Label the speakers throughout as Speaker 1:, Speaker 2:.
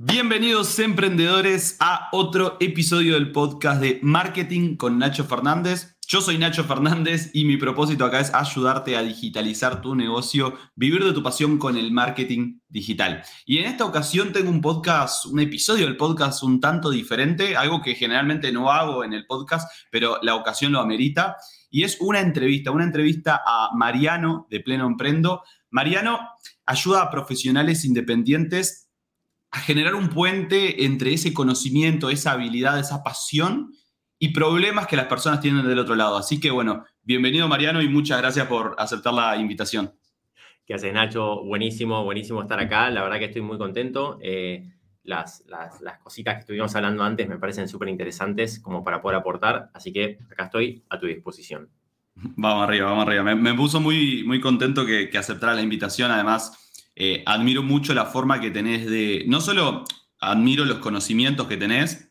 Speaker 1: Bienvenidos emprendedores a otro episodio del podcast de Marketing con Nacho Fernández. Yo soy Nacho Fernández y mi propósito acá es ayudarte a digitalizar tu negocio, vivir de tu pasión con el marketing digital. Y en esta ocasión tengo un podcast, un episodio del podcast un tanto diferente, algo que generalmente no hago en el podcast, pero la ocasión lo amerita. Y es una entrevista, una entrevista a Mariano de Pleno Emprendo. Mariano ayuda a profesionales independientes a generar un puente entre ese conocimiento, esa habilidad, esa pasión y problemas que las personas tienen del otro lado. Así que bueno, bienvenido Mariano y muchas gracias por aceptar la invitación.
Speaker 2: ¿Qué haces Nacho? Buenísimo, buenísimo estar acá. La verdad que estoy muy contento. Eh, las, las, cositas que estuvimos hablando antes me parecen súper interesantes como para poder aportar, así que acá estoy a tu disposición.
Speaker 1: Vamos arriba, vamos arriba. Me, puso muy, muy contento que, que aceptara la invitación. Además, eh, admiro mucho la forma que tenés de, no solo admiro los conocimientos que tenés,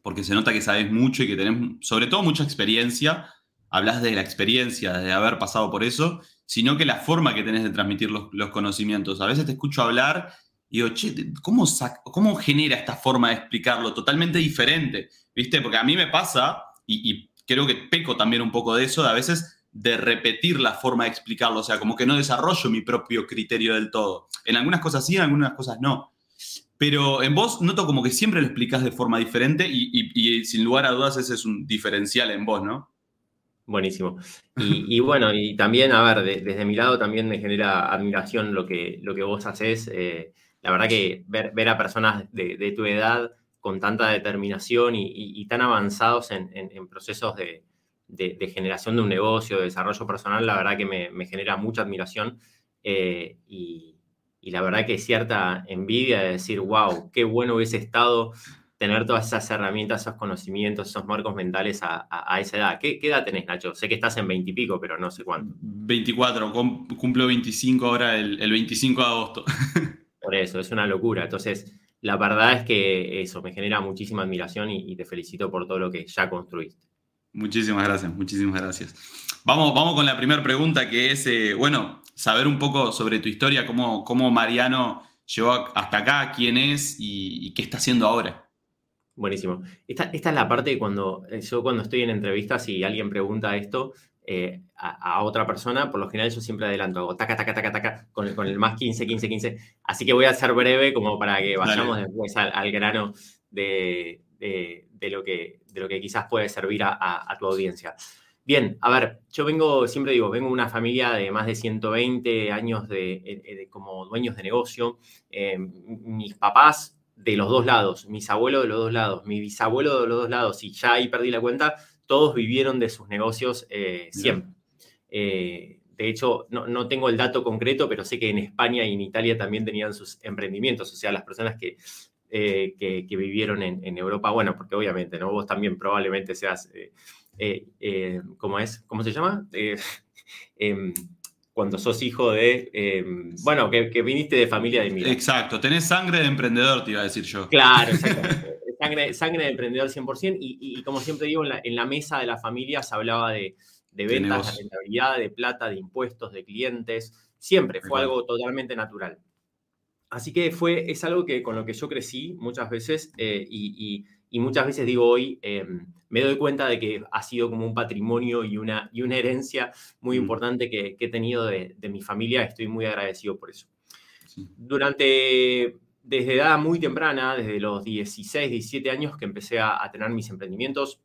Speaker 1: porque se nota que sabes mucho y que tenés sobre todo mucha experiencia, hablas de la experiencia, de haber pasado por eso, sino que la forma que tenés de transmitir los, conocimientos. A veces te escucho hablar y digo, che, ¿cómo, ¿cómo genera esta forma de explicarlo? Totalmente diferente, ¿viste? Porque a mí me pasa, y, y creo que peco también un poco de eso, de a veces de repetir la forma de explicarlo, o sea, como que no desarrollo mi propio criterio del todo. En algunas cosas sí, en algunas cosas no. Pero en vos noto como que siempre lo explicas de forma diferente y, sin lugar a dudas ese es un diferencial en vos, ¿no?
Speaker 2: Buenísimo. Y, bueno, y también, a ver, desde mi lado también me genera admiración lo que, lo que vos haces. Eh, la verdad que ver, ver a personas de, tu edad con tanta determinación y, tan avanzados en procesos de, de, generación de un negocio, de desarrollo personal, la verdad que me, genera mucha admiración eh, y, la verdad que cierta envidia de decir, wow, qué bueno hubiese estado tener todas esas herramientas, esos conocimientos, esos marcos mentales a, esa edad. ¿Qué, edad tenés, Nacho? Sé que estás en 20 y pico, pero no sé cuánto.
Speaker 1: 24, cumplo 25 ahora el, 25 de agosto.
Speaker 2: Por eso, es una locura. Entonces, la verdad es que eso me genera muchísima admiración y te felicito por todo lo que ya construiste.
Speaker 1: Muchísimas gracias, muchísimas gracias. Vamos, vamos con la primera pregunta que es, eh, bueno, saber un poco sobre tu historia, cómo, cómo Mariano llegó hasta acá, quién es y, qué está haciendo ahora.
Speaker 2: Buenísimo. Esta, esta, es la parte cuando eh, yo cuando estoy en entrevistas y alguien pregunta esto eh, a, otra persona, por lo general yo siempre adelanto, hago taca, taca, taca, taca, con el, con el más 15, 15, 15. Así que voy a ser breve como para que vayamos después al, grano de, de, lo que, de lo que quizás puede servir a, tu audiencia. Bien, a ver, yo vengo, siempre digo, vengo de una familia de más de 120 años de, como dueños de negocio. Eh, mis papás de los dos lados, mis abuelos de los dos lados, mi bisabuelo de los dos lados, y ya ahí perdí la cuenta, todos vivieron de sus negocios eh, siempre. Eh, de hecho, no, no, tengo el dato concreto, pero sé que en España y en Italia también tenían sus emprendimientos, o sea, las personas que eh, que, vivieron en, Europa. Bueno, porque obviamente, ¿no? Vos también probablemente seas, eh, eh, ¿cómo es? ¿Cómo se llama? Em, cuando sos hijo de, em, bueno, que, viniste de familia de inmigrantes.
Speaker 1: Exacto, tenés sangre de emprendedor, te iba a decir yo.
Speaker 2: Claro, exactamente. sangre, sangre de emprendedor 100%, y, y, como siempre digo, en la, mesa de la familia se hablaba de, ventas, de rentabilidad, de plata, de impuestos, de clientes, siempre fue algo totalmente natural. Así que fue, es algo que, con lo que yo crecí muchas veces eh, y, muchas veces digo hoy, em, me doy cuenta de que ha sido como un patrimonio y una, y una herencia muy mm. importante que, he tenido de, mi familia. Estoy muy agradecido por eso. Durante, desde edad muy temprana, desde los 16, 17 años que empecé a, tener mis emprendimientos,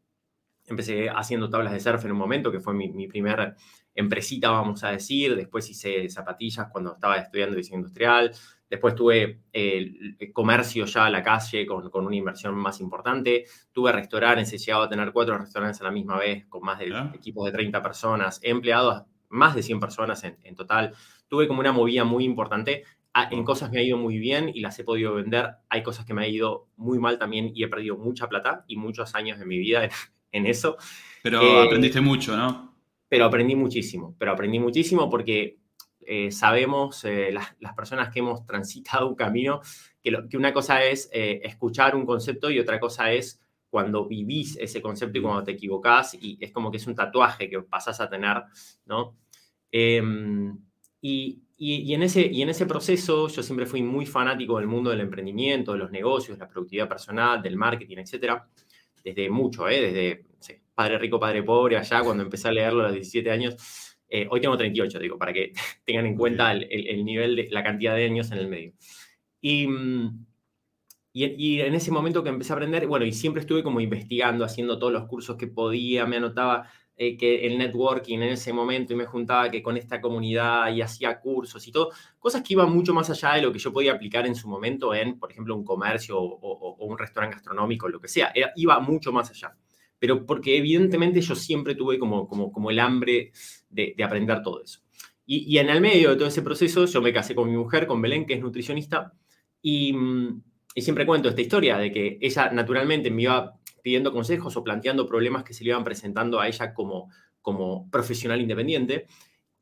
Speaker 2: empecé haciendo tablas de surf en un momento, que fue mi, mi primera empresita, vamos a decir. Después hice zapatillas cuando estaba estudiando diseño industrial. Después tuve el comercio ya a la calle con, una inversión más importante. Tuve restaurantes, he llegado a tener cuatro restaurantes a la misma vez con más de equipos de 30 personas. He empleado más de 100 personas en, total. Tuve como una movida muy importante. Ah, en cosas me ha ido muy bien y las he podido vender. Hay cosas que me ha ido muy mal también y he perdido mucha plata y muchos años de mi vida en, eso.
Speaker 1: Pero eh, aprendiste mucho, ¿no?
Speaker 2: Pero aprendí muchísimo. Pero aprendí muchísimo porque eh, sabemos, eh, las, personas que hemos transitado un camino, que, que una cosa es eh, escuchar un concepto y otra cosa es cuando vivís ese concepto y cuando te equivocás y es como que es un tatuaje que pasás a tener, ¿no? Em, y y, en ese, y en ese proceso yo siempre fui muy fanático del mundo del emprendimiento, de los negocios, la productividad personal, del marketing, etc. Desde mucho, ¿eh? desde Padre Rico, Padre Pobre, allá cuando empecé a leerlo a los 17 años. Eh, hoy tengo 38, digo, para que tengan en cuenta el, el, nivel de la cantidad de años en el medio. Y, y, y, en ese momento que empecé a aprender, bueno, y siempre estuve como investigando, haciendo todos los cursos que podía, me anotaba eh, que el networking en ese momento y me juntaba que con esta comunidad y hacía cursos y todo, cosas que iban mucho más allá de lo que yo podía aplicar en su momento en, por ejemplo, un comercio o, un restaurante gastronómico, lo que sea, iba mucho más allá. Pero porque evidentemente yo siempre tuve como, como, como el hambre de, aprender todo eso. Y, en el medio de todo ese proceso yo me casé con mi mujer, con Belén, que es nutricionista, y, siempre cuento esta historia de que ella naturalmente me iba pidiendo consejos o planteando problemas que se le iban presentando a ella como, como profesional independiente.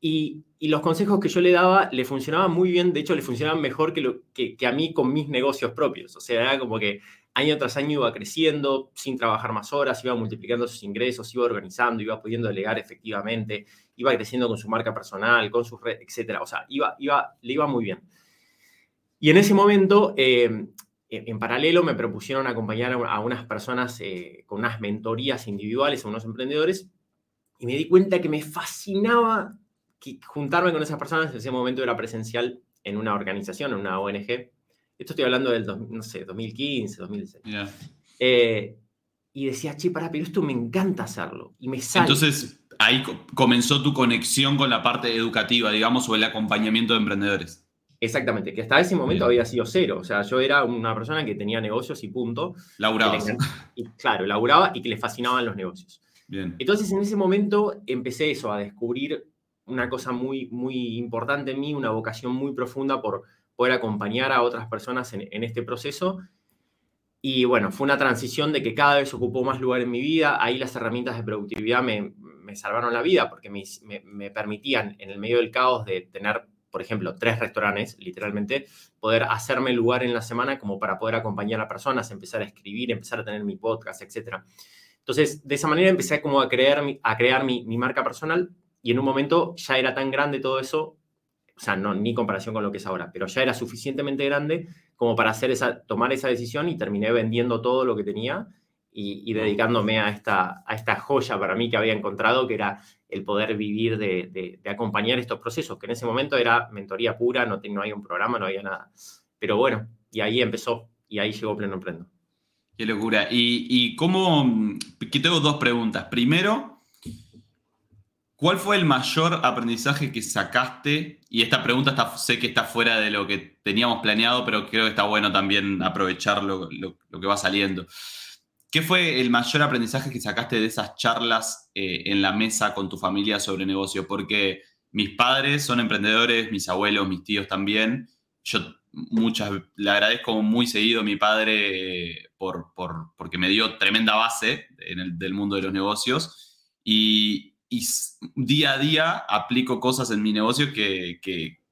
Speaker 2: Y, los consejos que yo le daba le funcionaban muy bien, de hecho le funcionaban mejor que, que, a mí con mis negocios propios. O sea, era como que año tras año iba creciendo sin trabajar más horas, iba multiplicando sus ingresos, iba organizando, iba pudiendo delegar efectivamente, iba creciendo con su marca personal, con sus redes, etc. O sea, iba, iba, le iba muy bien. Y en ese momento, eh, en paralelo me propusieron acompañar a unas personas eh, con unas mentorías individuales, a unos emprendedores, y me di cuenta que me fascinaba juntarme con esas personas. En ese momento era presencial en una organización, en una ONG. Esto estoy hablando del, no sé, 2015, 2016. Eh, y decía, che, para, pero esto me encanta hacerlo. Y me sale.
Speaker 1: Entonces, ahí comenzó tu conexión con la parte educativa, digamos, o el acompañamiento de emprendedores.
Speaker 2: Exactamente, que hasta ese momento había sido cero. O sea, yo era una persona que tenía negocios y punto.
Speaker 1: Lauraba.
Speaker 2: Y, claro, laburaba y que le fascinaban los negocios. Bien. Entonces, en ese momento empecé eso, a descubrir una cosa muy, muy importante en mí, una vocación muy profunda por poder acompañar a otras personas en, este proceso. Y bueno, fue una transición de que cada vez ocupó más lugar en mi vida. Ahí las herramientas de productividad me, me salvaron la vida porque me, me permitían, en el medio del caos, de tener por ejemplo, tres restaurantes, literalmente, poder hacerme lugar en la semana como para poder acompañar a personas, empezar a escribir, empezar a tener mi podcast, etc. Entonces, de esa manera empecé como a crear, a crear mi, marca personal y en un momento ya era tan grande todo eso, o sea, no, ni comparación con lo que es ahora, pero ya era suficientemente grande como para hacer esa, tomar esa decisión y terminé vendiendo todo lo que tenía y, dedicándome a esta, a esta joya para mí que había encontrado, que era el poder vivir de, acompañar estos procesos, que en ese momento era mentoría pura, no, no había un programa, no había nada. Pero bueno, y ahí empezó, y ahí llegó Pleno Emprendo.
Speaker 1: Qué locura. Y, y cómo, aquí tengo dos preguntas. Primero, ¿cuál fue el mayor aprendizaje que sacaste? Y esta pregunta está, sé que está fuera de lo que teníamos planeado, pero creo que está bueno también aprovechar lo que va saliendo. ¿Qué fue el mayor aprendizaje que sacaste de esas charlas eh, en la mesa con tu familia sobre negocio? Porque mis padres son emprendedores, mis abuelos, mis tíos también. Yo muchas, le agradezco muy seguido a mi padre eh, por, porque me dio tremenda base en el, del mundo de los negocios. Y, día a día aplico cosas en mi negocio que,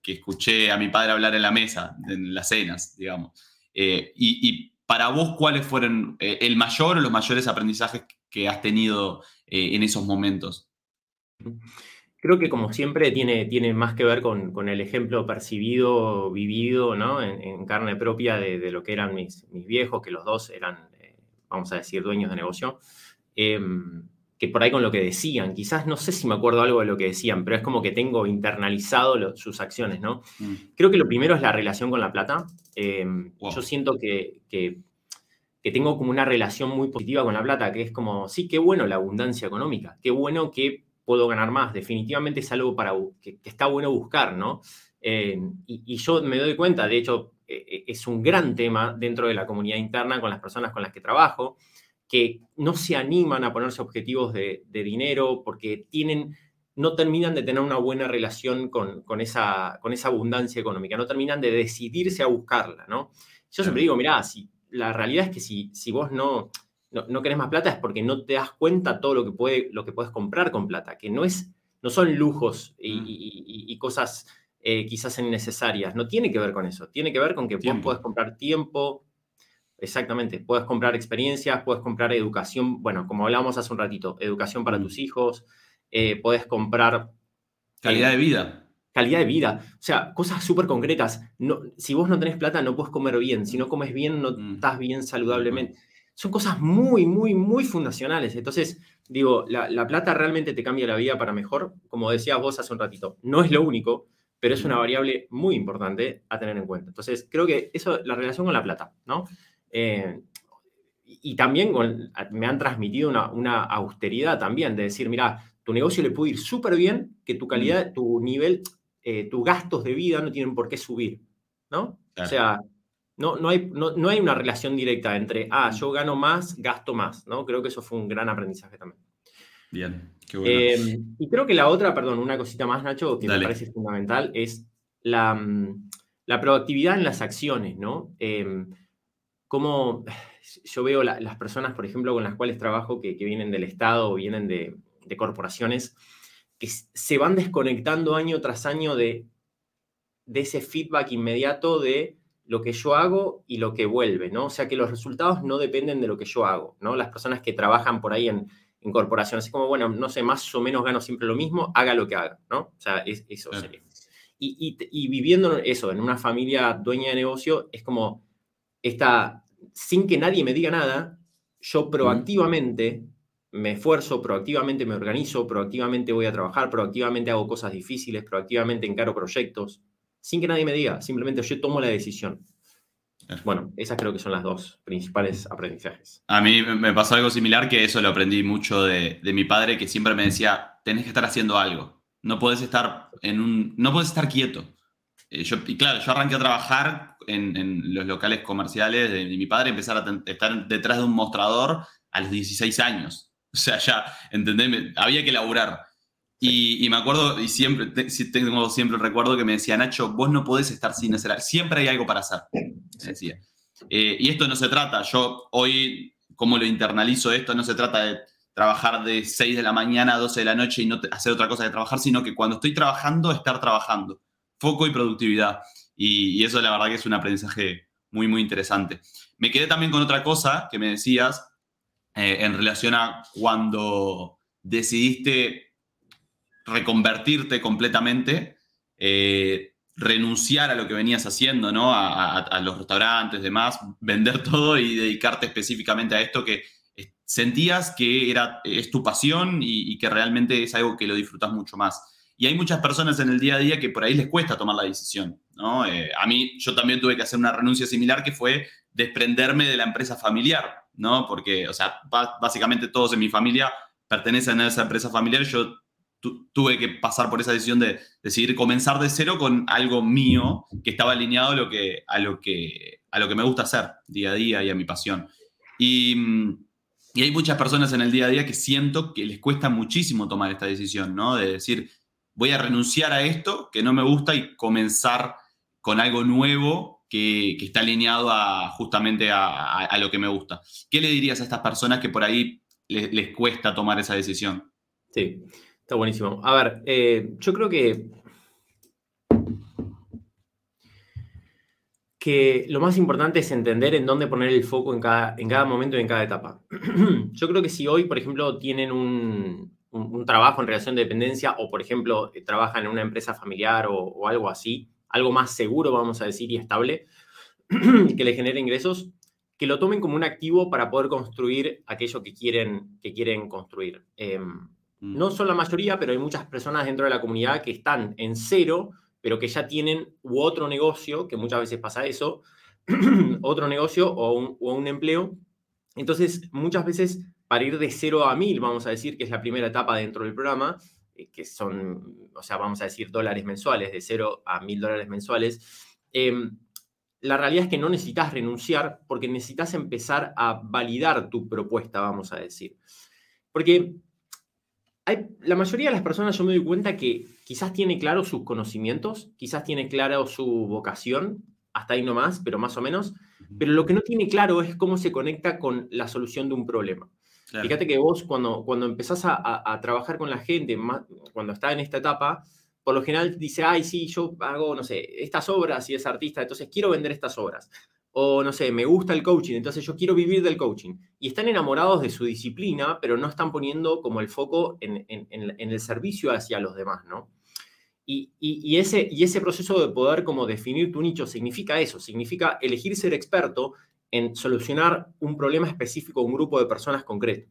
Speaker 1: escuché a mi padre hablar en la mesa, en las cenas, digamos. Eh, y para vos, ¿cuáles fueron eh, el mayor o los mayores aprendizajes que has tenido eh, en esos momentos?
Speaker 2: Creo que como siempre tiene, tiene más que ver con, el ejemplo percibido, vivido, ¿no? En, carne propia de, lo que eran mis, mis, viejos, que los dos eran, vamos a decir, dueños de negocio. Que por ahí con lo que decían, quizás no sé si me acuerdo algo de lo que decían, pero es como que tengo internalizado sus acciones, ¿no? Mm. Creo que lo primero es la relación con la plata. Em, yo siento que, que, tengo como una relación muy positiva con la plata, que es como, sí, qué bueno la abundancia económica, qué bueno que puedo ganar más, definitivamente es algo para, que, está bueno buscar, ¿no? Em, y, y, yo me doy cuenta, de hecho, e, e, es un gran tema dentro de la comunidad interna con las personas con las que trabajo, que no se animan a ponerse objetivos de, dinero porque tienen, no terminan de tener una buena relación con, esa, con esa abundancia económica, no terminan de decidirse a buscarla, ¿no? Yo siempre digo, mirá, si, la realidad es que si, si vos no, no, querés más plata es porque no te das cuenta todo lo que, puede, lo que puedes comprar con plata, que no, es, no son lujos y, mm. cosas eh, quizás innecesarias, no tiene que ver con eso, tiene que ver con que vos podés comprar tiempo, Exactamente, puedes comprar experiencias, puedes comprar educación, bueno, como hablábamos hace un ratito, educación para tus hijos, eh, puedes comprar...
Speaker 1: Calidad de vida.
Speaker 2: calidad de vida, o sea, cosas súper concretas. No, si vos no tenés plata, no puedes comer bien. Si no comes bien, no mm. estás bien saludablemente. Son cosas muy, muy, muy fundacionales. Entonces, digo, la, plata realmente te cambia la vida para mejor, como decías vos hace un ratito. No es lo único, pero es una variable muy importante a tener en cuenta. Entonces, creo que eso, la relación con la plata, ¿no? Eh, y también me han transmitido una, una, austeridad también, de decir, mira, tu negocio le puede ir súper bien, que tu calidad, tu nivel, eh, tus gastos de vida no tienen por qué subir, ¿no? O sea, no, no, hay, no, hay una relación directa entre, ah, yo gano más, gasto más, ¿no? Creo que eso fue un gran aprendizaje también.
Speaker 1: Bien,
Speaker 2: qué bueno. Eh, y creo que la otra, perdón, una cosita más, Nacho, que me parece fundamental, es la, mm, la proactividad en las acciones, ¿no? Eh, cómo yo veo las personas, por ejemplo, con las cuales trabajo, que, vienen del Estado o vienen de, de, corporaciones, que se van desconectando año tras año de, de ese feedback inmediato de lo que yo hago y lo que vuelve, ¿no? O sea, que los resultados no dependen de lo que yo hago, ¿no? Las personas que trabajan por ahí en, en corporaciones, es como, bueno, no sé, más o menos gano siempre lo mismo, haga lo que haga, ¿no? O sea, eso sería. Y, y, y, viviendo eso en una familia dueña de negocio, es como esta, sin que nadie me diga nada, yo proactivamente me esfuerzo, proactivamente me organizo, proactivamente voy a trabajar, proactivamente hago cosas difíciles, proactivamente encaro proyectos, sin que nadie me diga, simplemente yo tomo la decisión. Bueno, esas creo que son las dos principales aprendizajes.
Speaker 1: A mí me pasó algo similar que eso lo aprendí mucho de, mi padre que siempre me decía, tenés que estar haciendo algo. No puedes estar en un, no puedes estar quieto. Eh, y claro, yo arranqué a trabajar en, los locales comerciales de, mi padre, empezar a estar detrás de un mostrador a los 16 años. O sea, ya, ¿entendés? Había que laburar. Y, me acuerdo, y siempre tengo siempre el recuerdo que me decía, Nacho, vos no podés estar sin hacer Siempre hay algo para hacer, decía. Eh, y esto no se trata, yo hoy, como lo internalizo esto, no se trata de trabajar de 6 de la mañana a 12 de la noche y no hacer otra cosa que trabajar, sino que cuando estoy trabajando, estar trabajando. Foco y productividad. Y, eso la verdad que es un aprendizaje muy, muy interesante. Me quedé también con otra cosa que me decías eh, en relación a cuando decidiste reconvertirte completamente, eh, renunciar a lo que venías haciendo, ¿no? A, los restaurantes, demás, vender todo y dedicarte específicamente a esto que sentías que era, es tu pasión y, que realmente es algo que lo disfrutas mucho más. Y hay muchas personas en el día a día que por ahí les cuesta tomar la decisión, ¿no? Eh, a mí, yo también tuve que hacer una renuncia similar que fue desprenderme de la empresa familiar, ¿no? Porque, o sea, básicamente todos en mi familia pertenecen a esa empresa familiar. Yo tuve que pasar por esa decisión de decidir comenzar de cero con algo mío que estaba alineado a lo que, a lo que, a lo que me gusta hacer día a día y a mi pasión. Y, y, hay muchas personas en el día a día que siento que les cuesta muchísimo tomar esta decisión, ¿no? De decir, voy a renunciar a esto que no me gusta y comenzar con algo nuevo que, está alineado a, justamente a, lo que me gusta. ¿Qué le dirías a estas personas que por ahí les, les cuesta tomar esa decisión?
Speaker 2: Sí. Está buenísimo. A ver, eh, yo creo que, que lo más importante es entender en dónde poner el foco en cada, en cada momento y en cada etapa. yo creo que si hoy, por ejemplo, tienen un, trabajo en relación de dependencia o, por ejemplo, eh, trabajan en una empresa familiar o, algo así, algo más seguro, vamos a decir, y estable, que le genere ingresos, que lo tomen como un activo para poder construir aquello que quieren, que quieren construir. Em, Mm. No son la mayoría, pero hay muchas personas dentro de la comunidad que están en cero, pero que ya tienen u otro negocio, que muchas veces pasa eso, otro negocio o un, empleo. Entonces, muchas veces para ir de cero a mil, vamos a decir, que es la primera etapa dentro del programa, eh, que son, o sea, vamos a decir dólares mensuales, de cero a mil dólares mensuales, em, la realidad es que no necesitas renunciar porque necesitas empezar a validar tu propuesta, vamos a decir. Porque la mayoría de las personas yo me doy cuenta que quizás tiene claro sus conocimientos, quizás tiene claro su vocación, hasta ahí nomás, pero más o menos, pero lo que no tiene claro es cómo se conecta con la solución de un problema. Fíjate que vos cuando, cuando empezás a, trabajar con la gente, cuando está en esta etapa, por lo general dice, ay, sí, yo hago, no sé, estas obras y es artista, entonces quiero vender estas obras o no sé, me gusta el coaching, entonces yo quiero vivir del coaching. Y están enamorados de su disciplina, pero no están poniendo como el foco en, el servicio hacia los demás, ¿no? Y, ese, y ese proceso de poder como definir tu nicho significa eso, significa elegir ser experto en solucionar un problema específico un grupo de personas concreto.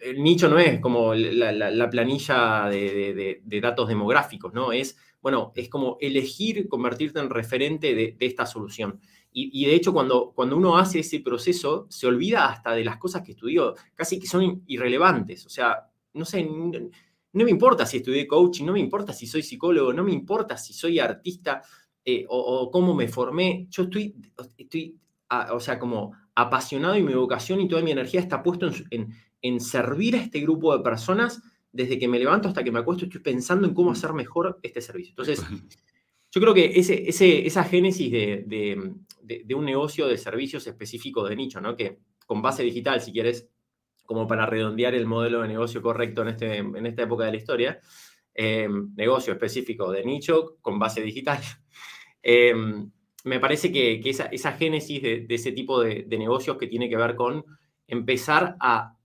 Speaker 2: El nicho no es como la, planilla de, datos demográficos, ¿no? Es, bueno, es como elegir convertirte en referente de, esta solución. Y, de hecho, cuando, cuando uno hace ese proceso, se olvida hasta de las cosas que estudió, casi que son irrelevantes. O sea, no sé, no me importa si estudié coaching, no me importa si soy psicólogo, no me importa si soy artista eh, o, cómo me formé. Yo estoy o sea, como apasionado y mi vocación y toda mi energía está puesto en, en, servir a este grupo de personas. Desde que me levanto hasta que me acuesto, estoy pensando en cómo hacer mejor este servicio. Entonces, yo creo que ese, ese, esa génesis de, de, de, un negocio de servicios específico de nicho, ¿no? que con base digital, si quieres, como para redondear el modelo de negocio correcto en, este, en esta época de la historia. Em, negocio específico de nicho con base digital. Em, me parece que, esa, génesis de, ese tipo de, negocios que tiene que ver con empezar a,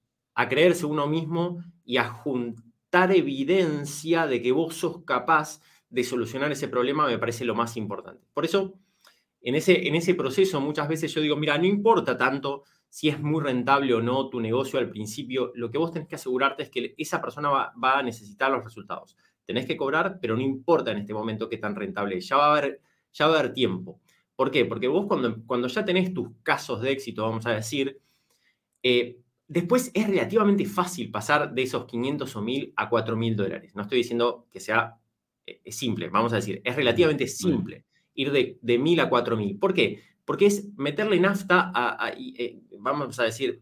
Speaker 2: creerse uno mismo y a juntar evidencia de que vos sos capaz de solucionar ese problema me parece lo más importante. Por eso, en ese, proceso muchas veces yo digo, mira, no importa tanto si es muy rentable o no tu negocio al principio, lo que vos tenés que asegurarte es que esa persona va, a necesitar los resultados. Tenés que cobrar, pero no importa en este momento qué tan rentable es. Ya va ya va a haber tiempo. ¿Por qué? Porque vos cuando, cuando ya tenés tus casos de éxito, vamos a decir, eh, después es relativamente fácil pasar de esos 500 o 1000 a 4000 dólares. No estoy diciendo que sea eh, simple, vamos a decir, es relativamente simple ir de, de 1000 a 4000. ¿Por qué? porque es meterle nafta a, eh, vamos a decir,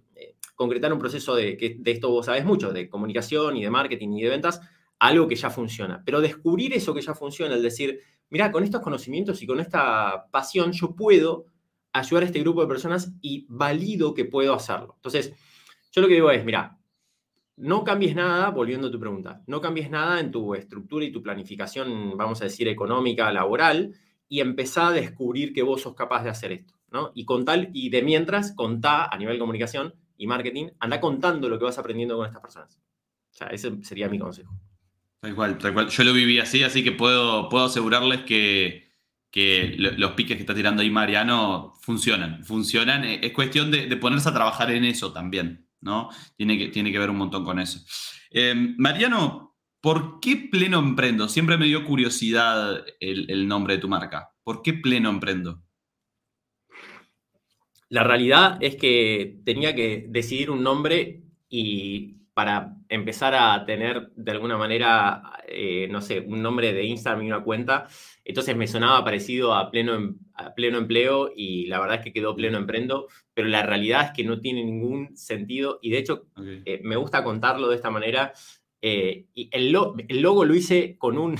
Speaker 2: concretar un proceso de, que de esto vos sabes mucho, de comunicación y de marketing y de ventas, algo que ya funciona. Pero descubrir eso que ya funciona, el decir, mira, con estos conocimientos y con esta pasión, yo puedo ayudar a este grupo de personas y valido que puedo hacerlo. Entonces, yo lo que digo es, mira, no cambies nada, volviendo a tu pregunta, no cambies nada en tu estructura y tu planificación, vamos a decir, económica, laboral, y empezá a descubrir que vos sos capaz de hacer esto, ¿no? Y con tal, y de mientras, contá a nivel comunicación y marketing, anda contando lo que vas aprendiendo con estas personas. Ese sería mi consejo.
Speaker 1: Tal cual, tal cual. Yo lo viví así, así que puedo, puedo asegurarles que, los piques que está tirando ahí Mariano funcionan, funcionan. Eh, es cuestión de, ponerse a trabajar en eso también, ¿no? Tiene que, tiene que ver un montón con eso. Eh, Mariano, ¿Por qué Pleno Emprendo? Siempre me dio curiosidad el, nombre de tu marca. ¿Por qué Pleno Emprendo?
Speaker 2: La realidad es que tenía que decidir un nombre y para empezar a tener de alguna manera, eh, no sé, un nombre de Instagram y una cuenta, entonces me sonaba parecido a pleno, em, pleno empleo y la verdad es que quedó pleno emprendo, pero la realidad es que no tiene ningún sentido y de hecho eh, me gusta contarlo de esta manera. Eh, y el, logo lo hice con un,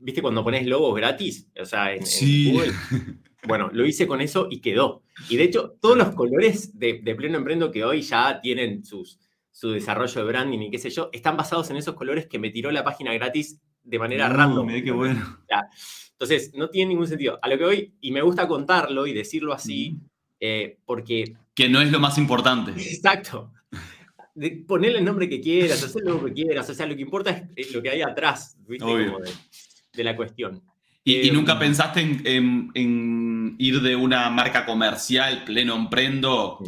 Speaker 2: ¿viste cuando pones logos gratis? O sea, en, Google. Bueno, lo hice con eso y quedó. Y de hecho, todos los colores de, Pleno Emprendo que hoy ya tienen sus, su desarrollo de branding y qué sé yo, están basados en esos colores que me tiró la página gratis de manera random.
Speaker 1: qué bueno.
Speaker 2: Entonces, no tiene ningún sentido. A lo que hoy, y me gusta contarlo y decirlo así, eh, porque...
Speaker 1: Que no es lo más importante.
Speaker 2: Exacto de ponerle el nombre que quieras, hacer lo que quieras, o sea, lo que importa es lo que hay atrás, ¿viste? de, la cuestión.
Speaker 1: ¿Y, nunca em, pensaste en, ir de una marca comercial, pleno emprendo?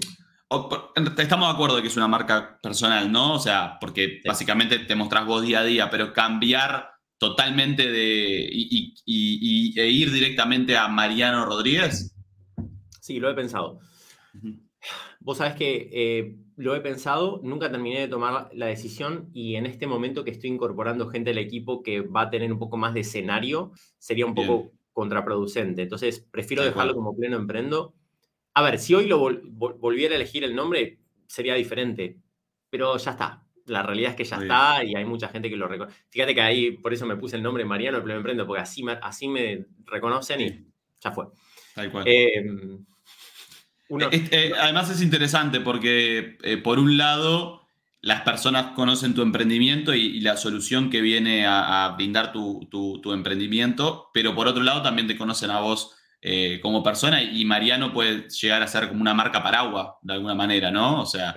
Speaker 1: Estamos de acuerdo de que es una marca personal, ¿no? O sea, porque básicamente te mostrás vos día a día, pero cambiar totalmente de. y, e ir directamente a Mariano Rodríguez.
Speaker 2: Sí, lo he pensado. Vos sabés que eh, lo he pensado, nunca terminé de tomar la decisión y en este momento que estoy incorporando gente al equipo que va a tener un poco más de escenario, sería un poco contraproducente. Entonces, prefiero dejarlo como pleno emprendo. A ver, si hoy lo volviera a elegir el nombre, sería diferente, pero ya está. La realidad es que ya está y hay mucha gente que lo reconoce. Fíjate que ahí, por eso me puse el nombre Mariano, el pleno emprendo, porque así me, así me reconocen y ya fue.
Speaker 1: Tal cual. Eh, eh, además es interesante porque, eh, por un lado, las personas conocen tu emprendimiento y, la solución que viene a, brindar tu, emprendimiento, pero por otro lado también te conocen a vos eh, como persona y Mariano puede llegar a ser como una marca paraguas de alguna manera, ¿no? O sea,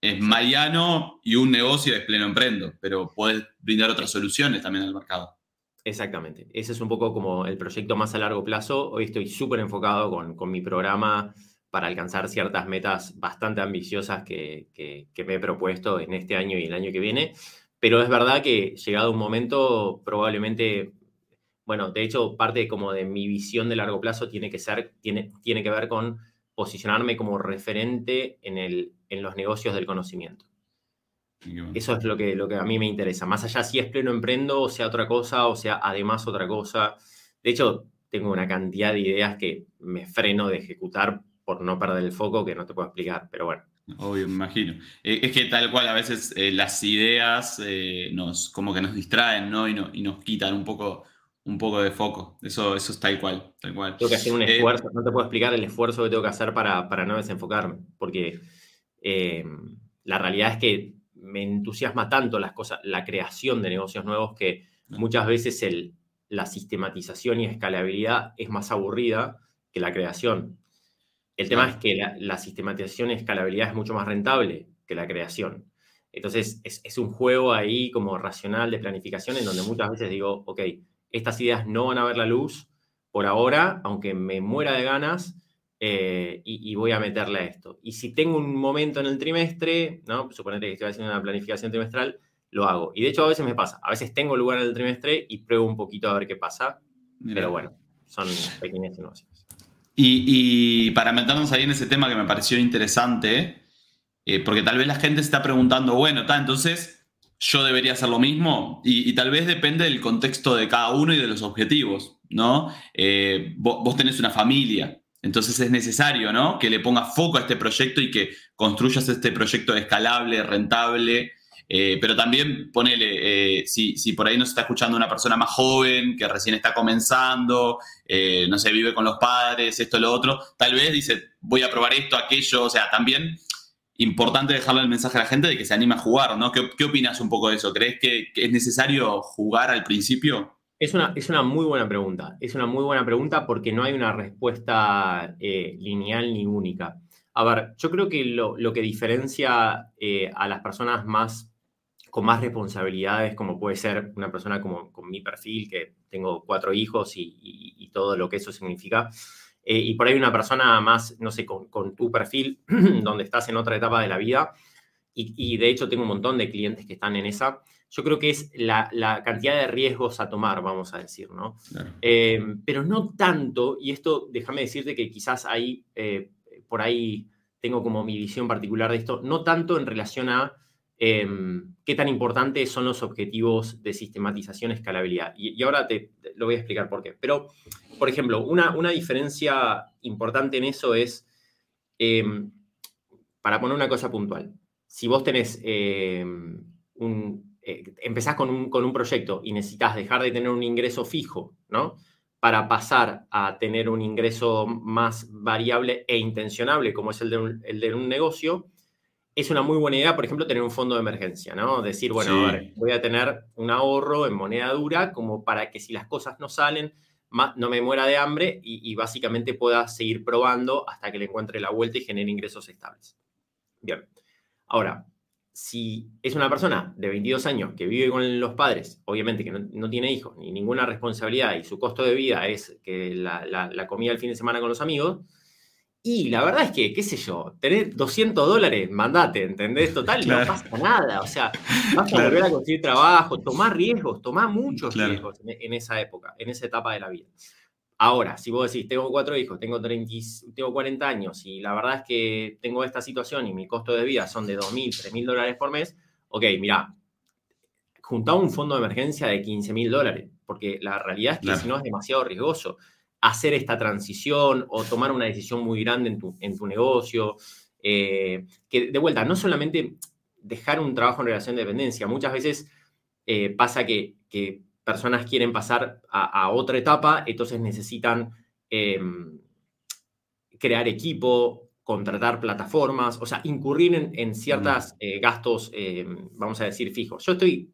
Speaker 1: es Mariano y un negocio es pleno emprendo, pero puedes brindar otras soluciones también al mercado.
Speaker 2: Exactamente. Ese es un poco como el proyecto más a largo plazo. Hoy estoy súper enfocado con, con, mi programa para alcanzar ciertas metas bastante ambiciosas que, que, me he propuesto en este año y el año que viene. Pero es verdad que llegado un momento, probablemente, bueno, de hecho, parte como de mi visión de largo plazo tiene que ser, tiene, tiene que ver con posicionarme como referente en, el, en los negocios del conocimiento. Eso es lo que, lo que a mí me interesa. Más allá si es pleno emprendo, o sea otra cosa, o sea además otra cosa. De hecho, tengo una cantidad de ideas que me freno de ejecutar por no perder el foco que no te puedo explicar, pero bueno.
Speaker 1: Obvio, me imagino. Eh, es que tal cual a veces eh, las ideas eh, nos, como que nos distraen, ¿no? Y, no, y nos quitan un poco, un poco de foco. Eso, eso es tal cual, tal cual.
Speaker 2: Tengo que hacer un esfuerzo, no te puedo explicar el esfuerzo que tengo que hacer para, para no desenfocarme, porque la realidad es que me entusiasma tanto las cosas, la creación de negocios nuevos que muchas veces el, la sistematización y escalabilidad es más aburrida que la creación. El tema es que la, sistematización y escalabilidad es mucho más rentable que la creación. Entonces, es, un juego ahí como racional de planificación en donde muchas veces digo, ok, estas ideas no van a ver la luz por ahora, aunque me muera de ganas, eh, y, voy a meterle a esto. Y si tengo un momento en el trimestre, ¿no? Suponete que estoy haciendo una planificación trimestral, lo hago. Y de hecho a veces me pasa, a veces tengo lugar en el trimestre y pruebo un poquito a ver qué pasa, pero bueno, son pequeñas innovaciones.
Speaker 1: Y, para meternos ahí en ese tema que me pareció interesante, eh, porque tal vez la gente se está preguntando, bueno, está, entonces yo debería hacer lo mismo, y, tal vez depende del contexto de cada uno y de los objetivos, ¿no? Eh, vos, tenés una familia, entonces es necesario, ¿no? Que le pongas foco a este proyecto y que construyas este proyecto escalable, rentable. Eh, pero también ponele, eh, si, por ahí nos está escuchando una persona más joven, que recién está comenzando, no sé, vive con los padres, esto, lo otro, tal vez dice, voy a probar esto, aquello, o sea, también importante dejarle el mensaje a la gente de que se anime a jugar, ¿no? ¿Qué, qué opinas un poco de eso? ¿Crees que, que es necesario jugar al principio?
Speaker 2: Es una, es una muy buena pregunta. Es una muy buena pregunta porque no hay una respuesta eh, lineal ni única. A ver, yo creo que lo, que diferencia eh, a las personas más con más responsabilidades, como puede ser una persona como con mi perfil, que tengo cuatro hijos y, todo lo que eso significa, eh, y por ahí una persona más, no sé, con, con tu perfil, donde estás en otra etapa de la vida, y, y, de hecho tengo un montón de clientes que están en esa, yo creo que es la, cantidad de riesgos a tomar, vamos a decir, ¿no? Eh, pero no tanto, y esto déjame decirte que quizás ahí, eh, por ahí tengo como mi visión particular de esto, no tanto en relación a em, qué tan importantes son los objetivos de sistematización y escalabilidad. Y, ahora te, lo voy a explicar por qué. Pero, por ejemplo, una, una diferencia importante en eso es, em, para poner una cosa puntual, si vos tenés em, un, eh, empezás con un, con un proyecto y necesitas dejar de tener un ingreso fijo, ¿no? Para pasar a tener un ingreso más variable e intencionable, como es el de un, el de un negocio, es una muy buena idea, por ejemplo, tener un fondo de emergencia, ¿no? Decir, bueno, a ver, voy a tener un ahorro en moneda dura como para que si las cosas no salen, no me muera de hambre y, y, básicamente pueda seguir probando hasta que le encuentre la vuelta y genere ingresos estables. Bien. Ahora, si es una persona de 22 años que vive con los padres, obviamente que no, tiene hijos ni ninguna responsabilidad y su costo de vida es que la, comida el fin de semana con los amigos, y la verdad es que, qué sé yo, tener 200 dólares, mandate, ¿entendés? Total, no pasa nada. O sea, vas a volver a conseguir trabajo, tomar riesgos, tomar muchos riesgos en, esa época, en esa etapa de la vida. Ahora, si vos decís, tengo cuatro hijos, tengo, 30, tengo 40 años y la verdad es que tengo esta situación y mi costo de vida son de 2.000, 3.000 dólares por mes, ok, mira, junta un fondo de emergencia de 15.000 dólares, porque la realidad es que si no es demasiado riesgoso hacer esta transición o tomar una decisión muy grande en tu, en tu negocio, eh, que de vuelta, no solamente dejar un trabajo en relación de dependencia, muchas veces eh, pasa que, que personas quieren pasar a, otra etapa, entonces necesitan em, crear equipo, contratar plataformas, o sea, incurrir en, ciertos eh, gastos, em, vamos a decir, fijos. Yo estoy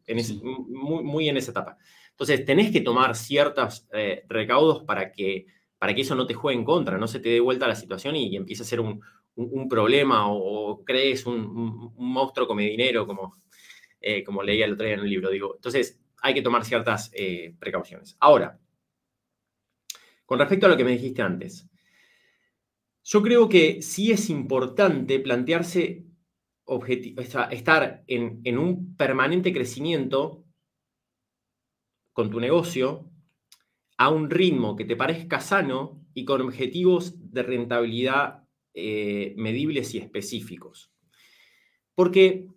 Speaker 2: muy, en esa etapa. Entonces, tenés que tomar ciertos eh, recaudos para que, para que eso no te juegue en contra, no se te dé vuelta la situación y, empiece a ser un, un, problema o, crees un, monstruo come dinero, como, eh, como leía el otro día en un libro. Digo, entonces, hay que tomar ciertas eh, precauciones. Ahora, con respecto a lo que me dijiste antes, yo creo que sí es importante plantearse estar en, en un permanente crecimiento con tu negocio a un ritmo que te parezca sano y con objetivos de rentabilidad eh, medibles y específicos. Porque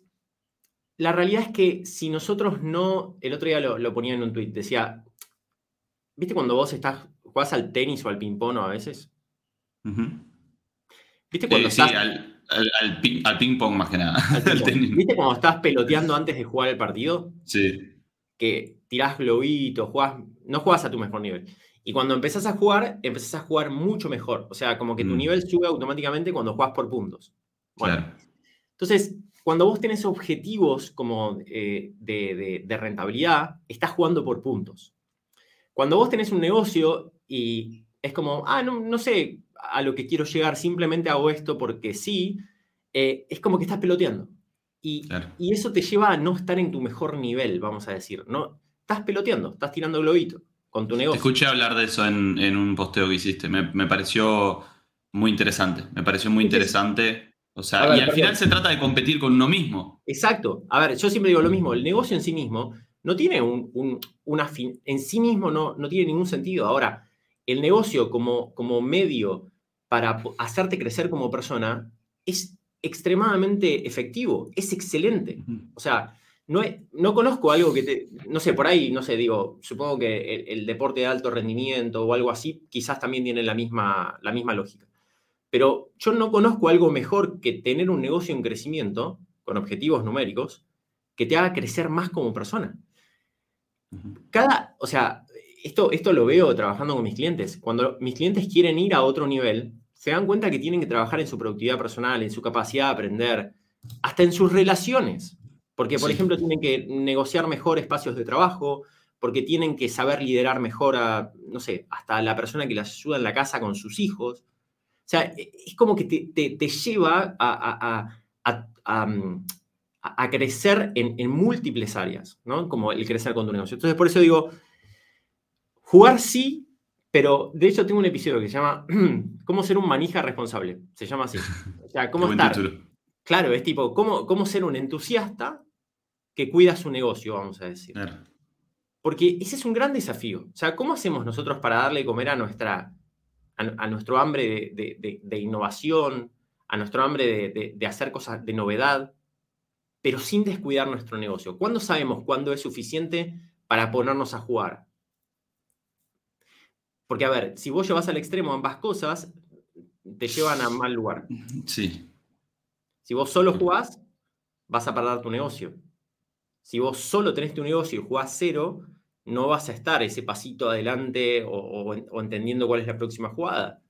Speaker 2: la realidad es que si nosotros no, el otro día lo, ponía en un tweet, decía, ¿viste cuando vos estás, jugás al tenis o al ping-pong a veces?
Speaker 1: ¿Viste cuando eh, estás... Sí, al, al, ping-pong más que nada.
Speaker 2: ¿Viste cuando estás peloteando antes de jugar el partido?
Speaker 1: Sí.
Speaker 2: Que tirás globitos, jugás, no jugás a tu mejor nivel. Y cuando empezás a jugar, empezás a jugar mucho mejor. O sea, como que tu mm. nivel sube automáticamente cuando juegas por puntos. Bueno, entonces, cuando vos tenés objetivos como eh, de, rentabilidad, estás jugando por puntos. Cuando vos tenés un negocio y es como, ah, no, sé a lo que quiero llegar, simplemente hago esto porque sí, eh, es como que estás peloteando. Y, y, eso te lleva a no estar en tu mejor nivel, vamos a decir. ¿no? Estás peloteando, estás tirando globito con tu negocio.
Speaker 1: Te escuché hablar de eso en, un posteo que hiciste. Me, pareció muy interesante. Me pareció muy interesante. O sea, y al final se trata de competir con uno mismo.
Speaker 2: Exacto. A ver, yo siempre digo lo mismo. El negocio en sí mismo no tiene un, una fin, en sí mismo no, no tiene ningún sentido. Ahora, el negocio como, como medio para hacerte crecer como persona es extremadamente efectivo, es excelente. O sea, no, conozco algo que te, no sé, por ahí, no sé, digo, supongo que el, deporte de alto rendimiento o algo así quizás también tiene la misma, la misma lógica. Pero yo no conozco algo mejor que tener un negocio en crecimiento con objetivos numéricos que te haga crecer más como persona. Cada, o sea, esto, esto lo veo trabajando con mis clientes. Cuando mis clientes quieren ir a otro nivel, se dan cuenta que tienen que trabajar en su productividad personal, en su capacidad de aprender, hasta en sus relaciones. Porque, por ejemplo, tienen que negociar mejor espacios de trabajo, porque tienen que saber liderar mejor a, no sé, hasta la persona que les ayuda en la casa con sus hijos. O sea, e, es como que te, lleva a, a, crecer en, múltiples áreas, ¿no? Como el crecer con tu negocio. Entonces, por eso digo, jugar sí, pero de hecho tengo un episodio que se llama ¿Cómo ser un manija responsable? Se llama así. O sea, ¿cómo estar? Claro, es tipo, ¿cómo, ¿cómo ser un entusiasta que cuida su negocio, vamos a decir. Porque ese es un gran desafío. O sea, ¿cómo hacemos nosotros para darle comer a, nuestra, a, nuestro hambre de, innovación, a nuestro hambre de, hacer cosas de novedad, pero sin descuidar nuestro negocio? ¿Cuándo sabemos cuándo es suficiente para ponernos a jugar? Porque, a ver, si vos llevas al extremo ambas cosas, te llevan a mal lugar.
Speaker 1: Sí.
Speaker 2: Si vos solo jugás, vas a perder tu negocio. Si vos solo tenés tu negocio y jugás cero, no vas a estar ese pasito adelante o, entendiendo cuál es la próxima jugada.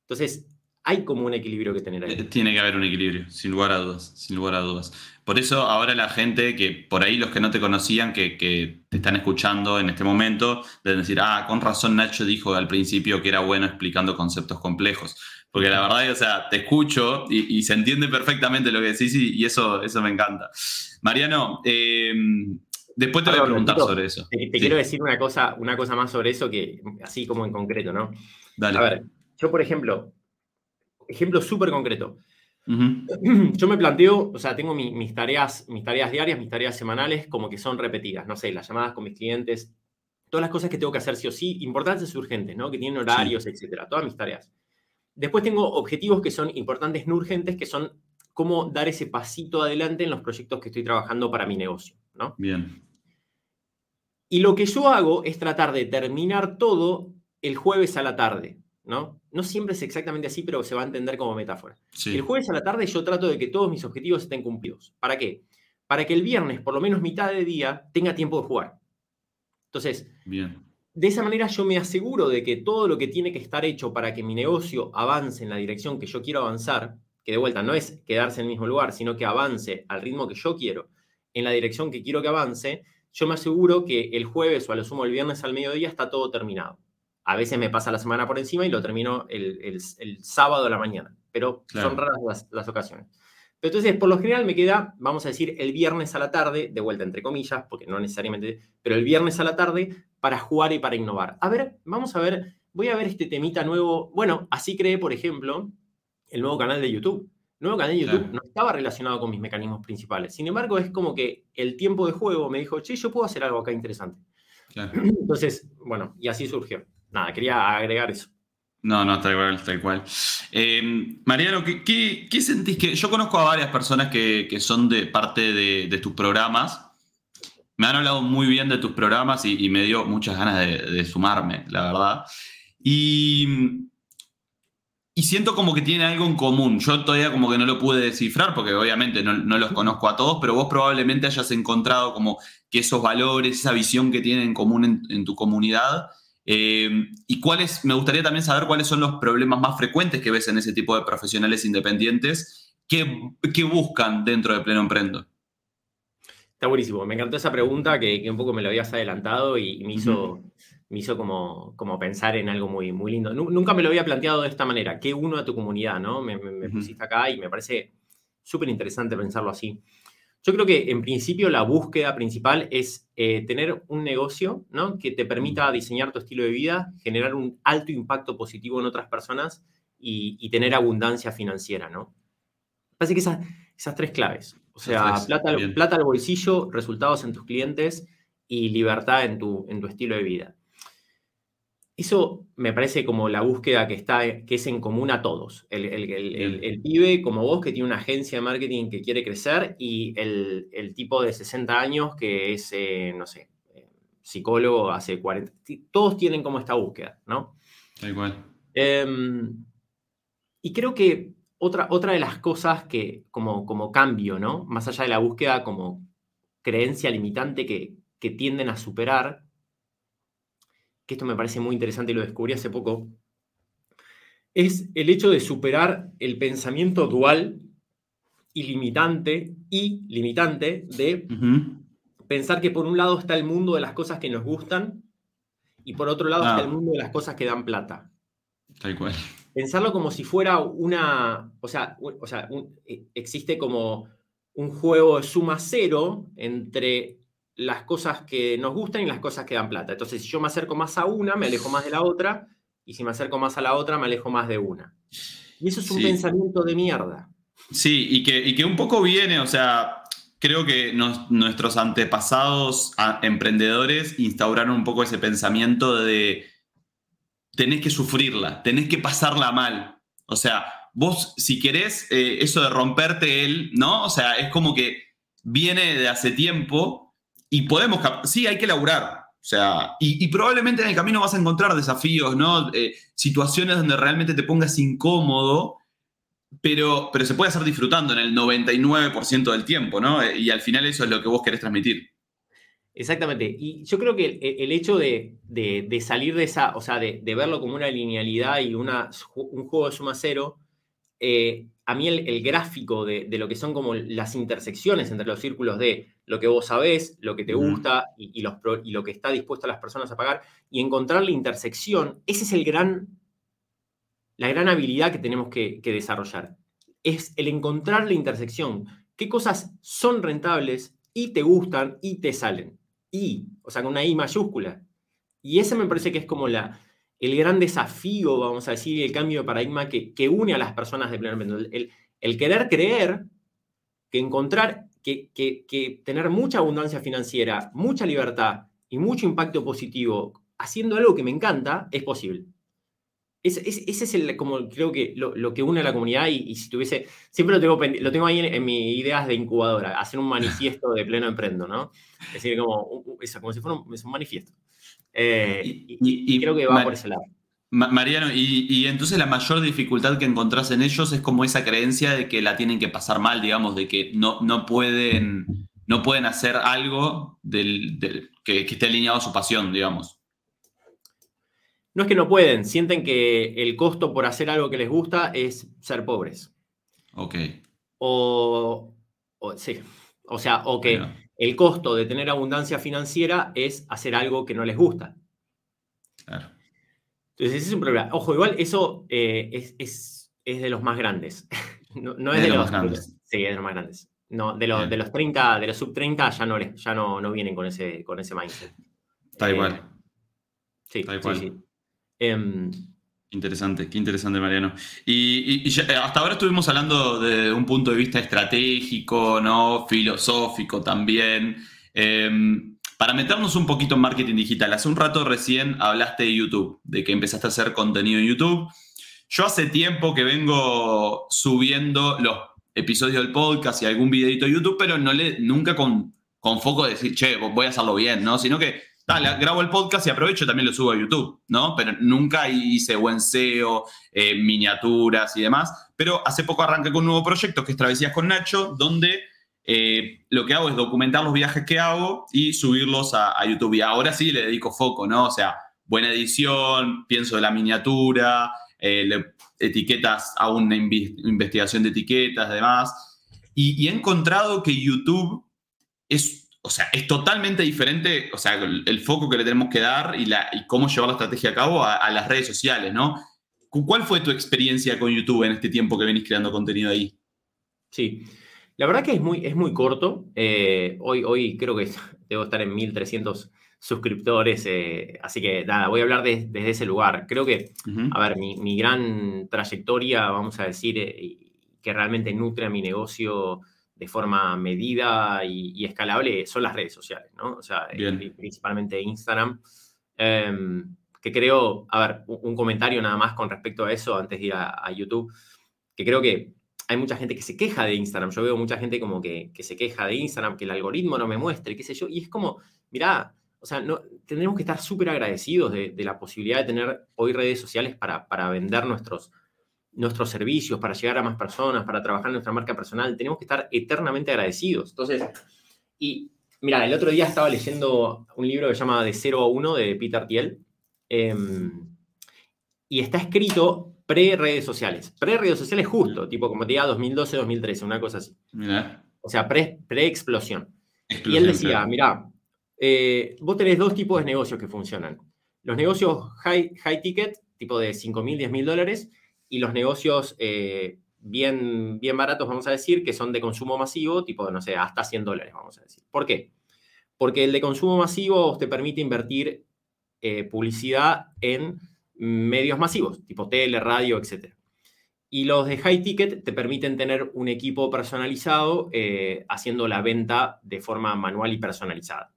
Speaker 2: Entonces, hay como un equilibrio que tener ahí. Eh,
Speaker 1: tiene que haber un equilibrio, sin lugar a dudas, sin lugar a dudas. Por eso ahora la gente que por ahí los que no te conocían, que, que, te están escuchando en este momento, deben decir, ah, con razón Nacho dijo al principio que era bueno explicando conceptos complejos. Porque la verdad, o sea, te escucho y, se entiende perfectamente lo que decís y, eso, eso me encanta. Mariano, eh, después te voy a preguntar sobre eso.
Speaker 2: Te, quiero decir una cosa, una cosa más sobre eso que, así como en concreto, ¿no?
Speaker 1: Dale.
Speaker 2: A ver, yo por ejemplo, ejemplo súper concreto. Yo me planteo, o sea, tengo mis, tareas, mis tareas diarias, mis tareas semanales, como que son repetidas, no sé, las llamadas con mis clientes, todas las cosas que tengo que hacer sí o sí, importantes y urgentes, ¿no? Que tienen horarios, etcétera, todas mis tareas. Después tengo objetivos que son importantes, no urgentes, que son cómo dar ese pasito adelante en los proyectos que estoy trabajando para mi negocio, ¿no?
Speaker 1: Bien.
Speaker 2: Y lo que yo hago es tratar de terminar todo el jueves a la tarde, ¿no? No siempre es exactamente así, pero se va a entender como metáfora. El jueves a la tarde yo trato de que todos mis objetivos estén cumplidos. ¿Para qué? Para que el viernes, por lo menos mitad de día, tenga tiempo de jugar. Entonces,
Speaker 1: Bien
Speaker 2: de esa manera yo me aseguro de que todo lo que tiene que estar hecho para que mi negocio avance en la dirección que yo quiero avanzar, que de vuelta no es quedarse en el mismo lugar, sino que avance al ritmo que yo quiero, en la dirección que quiero que avance, yo me aseguro que el jueves o a lo sumo el viernes al mediodía está todo terminado. A veces me pasa la semana por encima y lo termino el, sábado a la mañana, pero son raras las, ocasiones. Pero entonces, por lo general me queda, vamos a decir, el viernes a la tarde, de vuelta entre comillas, porque no necesariamente, pero el viernes a la tarde para jugar y para innovar. A ver, vamos a ver, voy a ver este temita nuevo. Bueno, así creé, por ejemplo, el nuevo canal de YouTube. El nuevo canal de YouTube no estaba relacionado con mis mecanismos principales. Sin embargo, es como que el tiempo de juego me dijo, che, yo puedo hacer algo acá interesante. Entonces, bueno, y así surgió. Nada, quería agregar eso.
Speaker 1: No, no, tal cual, tal cual. Eh, Mariano, ¿qué, sentís que.? Yo conozco a varias personas que, son de parte de, tus programas. Me han hablado muy bien de tus programas y, me dio muchas ganas de, sumarme, la verdad. Y, y siento como que tiene algo en común. Yo todavía como que no lo pude descifrar porque obviamente no, los conozco a todos, pero vos probablemente hayas encontrado como que esos valores, esa visión que tienen en común en tu comunidad eh, y cuáles, me gustaría también saber cuáles son los problemas más frecuentes que ves en ese tipo de profesionales independientes que, buscan dentro de Pleno Emprendo.
Speaker 2: Está buenísimo. Me encantó esa pregunta que, un poco me lo habías adelantado y me hizo, me hizo como, como pensar en algo muy, muy lindo. Nunca me lo había planteado de esta manera. ¿Qué uno a tu comunidad? ¿no? Me, pusiste acá y me parece súper interesante pensarlo así. Yo creo que en principio la búsqueda principal es eh, tener un negocio ¿no? que te permita diseñar tu estilo de vida, generar un alto impacto positivo en otras personas y, tener abundancia financiera. ¿no? Parece que esas, esas tres claves, o sea, plata, plata, al bolsillo, resultados en tus clientes y libertad en tu, en tu estilo de vida. Eso me parece como la búsqueda que, está, que es en común a todos. El, el, pibe como vos que tiene una agencia de marketing que quiere crecer y el, tipo de 60 años que es, eh, no sé, eh, psicólogo hace 40. Todos tienen como esta búsqueda, ¿no?
Speaker 1: Da igual.
Speaker 2: Em, y creo que otra, otra de las cosas que como, como cambio, ¿no? Más allá de la búsqueda como creencia limitante que, que tienden a superar, que esto me parece muy interesante y lo descubrí hace poco, es el hecho de superar el pensamiento dual y limitante y limitante de pensar que por un lado está el mundo de las cosas que nos gustan y por otro lado está ah. el mundo de las cosas que dan plata.
Speaker 1: Tal cual.
Speaker 2: Pensarlo como si fuera una, o sea, o sea e, existe como un juego de suma cero entre las cosas que nos gustan y las cosas que dan plata. Entonces, si yo me acerco más a una, me alejo más de la otra, y si me acerco más a la otra, me alejo más de una. Y eso es un pensamiento de mierda.
Speaker 1: Sí, y que, que un poco viene, o sea, creo que nuestros antepasados emprendedores instauraron un poco ese pensamiento de tenés que sufrirla, tenés que pasarla mal. O sea, vos si querés eh, eso de romperte él, ¿no? O sea, es como que viene de hace tiempo y podemos, sí, hay que laburar. O sea, y, probablemente en el camino vas a encontrar desafíos, ¿no? Eh, situaciones donde realmente te pongas incómodo, pero, pero se puede hacer disfrutando en el 99% del tiempo, ¿no? Eh, y al final eso es lo que vos querés transmitir.
Speaker 2: Exactamente. Y yo creo que el, hecho de, salir de esa, o sea, de, verlo como una linealidad y una, un juego de suma cero, eh, a mí el, gráfico de, lo que son como las intersecciones entre los círculos de lo que vos sabés, lo que te gusta y, lo que está dispuesto a las personas a pagar, y encontrar la intersección, esa es el gran, la gran habilidad que tenemos que, desarrollar. Es el encontrar la intersección. ¿Qué cosas son rentables y te gustan y te salen? Y, o sea, con una I mayúscula. Y ese me parece que es como la, el gran desafío, vamos a decir, el cambio de paradigma que, une a las personas de pleno el, el, querer creer que encontrar, que, que, tener mucha abundancia financiera, mucha libertad y mucho impacto positivo haciendo algo que me encanta, es posible. Ese, es el, como creo que lo, que une a la comunidad y, si tuviese, siempre lo tengo, lo tengo ahí en, mis ideas de incubadora, hacer un manifiesto de pleno emprendo, ¿no? Es decir, como, como si fuera un manifiesto. Eh, y, creo que va por ese lado.
Speaker 1: Mariano, y, entonces la mayor dificultad que encontrás en ellos es como esa creencia de que la tienen que pasar mal, digamos, de que no, no, pueden, no pueden hacer algo del, que, esté alineado a su pasión, digamos.
Speaker 2: No es que no pueden, sienten que el costo por hacer algo que les gusta es ser pobres.
Speaker 1: Ok.
Speaker 2: O, sí, o sea, o que el costo de tener abundancia financiera es hacer algo que no les gusta. Entonces, ese es un problema. Ojo, igual eso es, es, es, de los más grandes. no, es, de, los, más grandes. Sí, es de los más grandes. No, de los, de los 30, de los sub 30 ya no, ya no, no vienen con ese, con ese mindset.
Speaker 1: Está igual.
Speaker 2: Sí, sí, sí. Em,
Speaker 1: interesante, qué interesante, Mariano. Y, hasta ahora estuvimos hablando de un punto de vista estratégico, ¿no? Filosófico también. Em, para meternos un poquito en marketing digital, hace un rato recién hablaste de YouTube, de que empezaste a hacer contenido en YouTube. Yo hace tiempo que vengo subiendo los episodios del podcast y algún videito de YouTube, pero no le, nunca con, con foco de decir, che, voy a hacerlo bien, ¿no? Sino que grabo el podcast y aprovecho también lo subo a YouTube, ¿no? Pero nunca hice buen SEO, eh, miniaturas y demás. Pero hace poco arranqué con un nuevo proyecto que es Travesías con Nacho, donde eh, lo que hago es documentar los viajes que hago y subirlos a, YouTube. Y ahora sí le dedico foco, ¿no? O sea, buena edición, pienso de la miniatura, eh, etiquetas, hago una investigación de etiquetas, demás. y he encontrado que YouTube es o sea, es totalmente diferente, o sea, el, foco que le tenemos que dar y, la, y cómo llevar la estrategia a cabo a, las redes sociales, ¿no? ¿Cuál fue tu experiencia con YouTube en este tiempo que venís creando contenido ahí?
Speaker 2: Sí, la verdad que es muy, es muy corto. Eh, hoy, hoy creo que debo estar en 1300 suscriptores, eh, así que nada, voy a hablar desde ese lugar. Creo que, a ver, mi, mi, gran trayectoria, vamos a decir, eh, que realmente nutre a mi negocio de forma medida y, escalable son las redes sociales, ¿no? O sea, principalmente Instagram. Em, que creo, a ver, un, comentario nada más con respecto a eso antes de ir a, YouTube, que creo que hay mucha gente que se queja de Instagram. Yo veo mucha gente como que, se queja de Instagram, que el algoritmo no me muestre, qué sé yo. Y es como, mirá, o sea, no, tendremos que estar súper agradecidos de, la posibilidad de tener hoy redes sociales para, para vender nuestros, nuestros servicios, para llegar a más personas, para trabajar nuestra marca personal. Tenemos que estar eternamente agradecidos. Entonces, y mira, el otro día estaba leyendo un libro que se llama De 0 a 1 de Peter Thiel. Em, y está escrito pre-redes sociales. Pre-redes sociales justo, tipo como te diga 2012, 2013, una cosa así. O sea, pre-explosión. y él decía, mira, eh, vos tenés dos tipos de negocios que funcionan. Los negocios high, high ticket, tipo de 5 mil, 10 mil dólares, y los negocios eh, bien, bien baratos, vamos a decir, que son de consumo masivo, tipo, no sé, hasta 100 dólares, vamos a decir. ¿Por qué? Porque el de consumo masivo te permite invertir eh, publicidad en medios masivos, tipo tele, radio, etc. Y los de high ticket te permiten tener un equipo personalizado eh, haciendo la venta de forma manual y personalizada.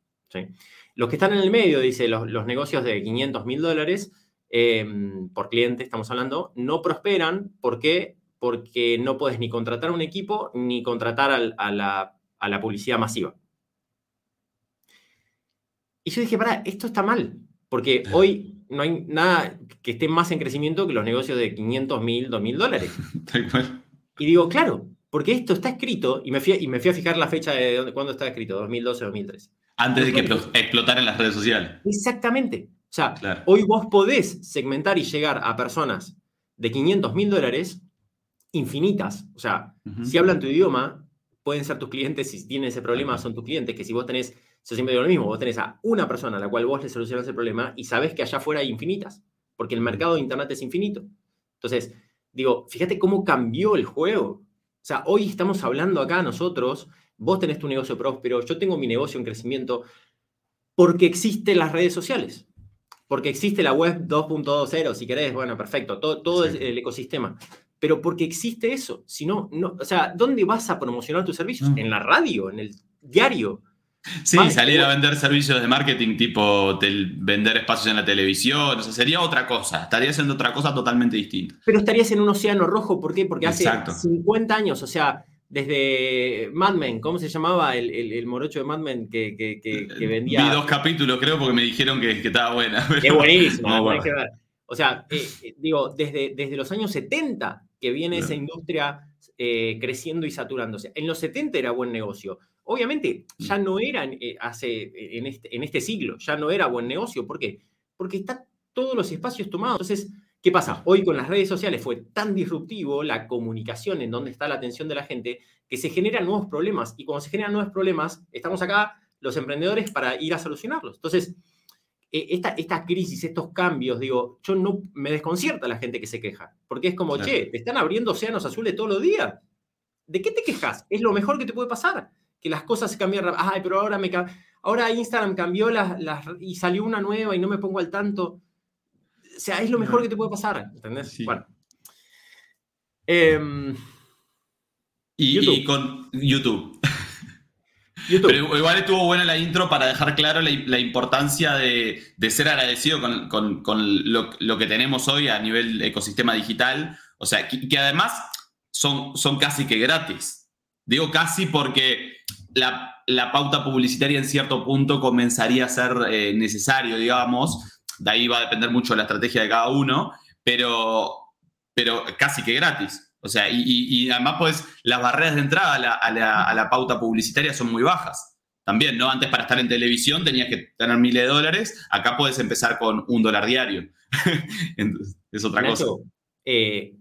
Speaker 2: Los que están en el medio, dice, los, los negocios de 500 mil dólares, Em, por cliente estamos hablando, no prosperan. ¿Por qué? Porque no puedes ni contratar un equipo ni contratar a, la, publicidad masiva. Y yo dije, para, esto está mal, porque hoy no hay nada que esté más en crecimiento que los negocios de 500 mil, 2 mil dólares. y digo, claro, porque esto está escrito, y me fui, y me fui a fijar la fecha de cuándo está escrito, 2012, 2013.
Speaker 1: Antes de que explotara en las redes sociales.
Speaker 2: Exactamente. O sea, hoy vos podés segmentar y llegar a personas de 500 mil dólares infinitas. O sea, si hablan tu idioma, pueden ser tus clientes. Si tienen ese problema, son tus clientes. Que si vos tenés, yo siempre digo lo mismo, vos tenés a una persona a la cual vos le solucionas el problema y sabés que allá afuera hay infinitas, porque el mercado de Internet es infinito. Entonces, digo, fíjate cómo cambió el juego. O sea, hoy estamos hablando acá nosotros, vos tenés tu negocio próspero, yo tengo mi negocio en crecimiento, porque existen las redes sociales porque existe la web 2.20, si querés, bueno, perfecto, todo, todo el ecosistema. Pero porque existe eso, si no, no, o sea, ¿dónde vas a promocionar tus servicios? En la radio, en el diario.
Speaker 1: Sí, salir a vender servicios de marketing tipo vender espacios en la televisión, o sea, sería otra cosa, estaría haciendo otra cosa totalmente distinta.
Speaker 2: Pero estarías en un océano rojo, ¿por qué? Porque hace 50 años, o sea, desde Mad Men, ¿cómo se llamaba el, morocho de Mad Men que, que, vendía?
Speaker 1: Vi dos capítulos, creo, porque me dijeron que, estaba buena.
Speaker 2: Es buenísimo, O sea, eh, eh, digo, desde, desde los años 70 que viene esa industria eh, creciendo y saturándose. En los 70 era buen negocio. Obviamente, ya no era hace, en, este, en este siglo, ya no era buen negocio. ¿Por qué? Porque están todos los espacios tomados. Entonces, ¿Qué pasa? Hoy con las redes sociales fue tan disruptivo la comunicación en donde está la atención de la gente que se generan nuevos problemas. Y cuando se generan nuevos problemas, estamos acá los emprendedores para ir a solucionarlos. Entonces, e, esta, esta, crisis, estos cambios, digo, yo no me desconcierta la gente que se queja, porque es como, che, te están abriendo océanos azules todos los días. ¿De qué te quejas? Es lo mejor que te puede pasar, que las cosas se cambian Ay, pero ahora me ahora Instagram cambió las, y salió una nueva y no me pongo al tanto. O sea, es lo mejor que te puede pasar, ¿entendés? Bueno.
Speaker 1: Em, y, con YouTube. Pero igual estuvo buena la intro para dejar claro la, importancia de, ser agradecido con, lo, que tenemos hoy a nivel ecosistema digital. O sea, que, además son, son casi que gratis. Digo casi porque la, pauta publicitaria en cierto punto comenzaría a ser eh, necesario, digamos. De ahí va a depender mucho la estrategia de cada uno, pero, pero casi que gratis. O sea, y, además, pues, las barreras de entrada a la, pauta publicitaria son muy bajas. También, ¿no? Antes para estar en televisión tenías que tener miles de dólares, acá puedes empezar con un dólar diario. es otra cosa.
Speaker 2: Eh,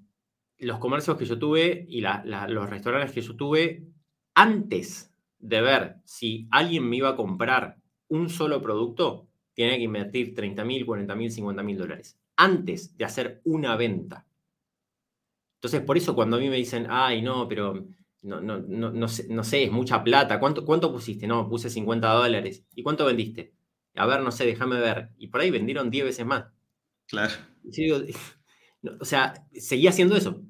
Speaker 2: los comercios que yo tuve y los restaurantes que yo tuve, antes de ver si alguien me iba a comprar un solo producto, tenía que invertir 30 mil, 40 mil, 50 mil dólares. Antes de hacer una venta. Entonces, por eso cuando a mí me dicen, ay, no, pero no, no, no, sé, es mucha plata. ¿Cuánto, ¿Cuánto pusiste? No, puse 50 dólares. ¿Y cuánto vendiste? A ver, no sé, déjame ver. Y por ahí vendieron 10 veces más.
Speaker 1: Claro.
Speaker 2: o sea, seguía haciendo eso.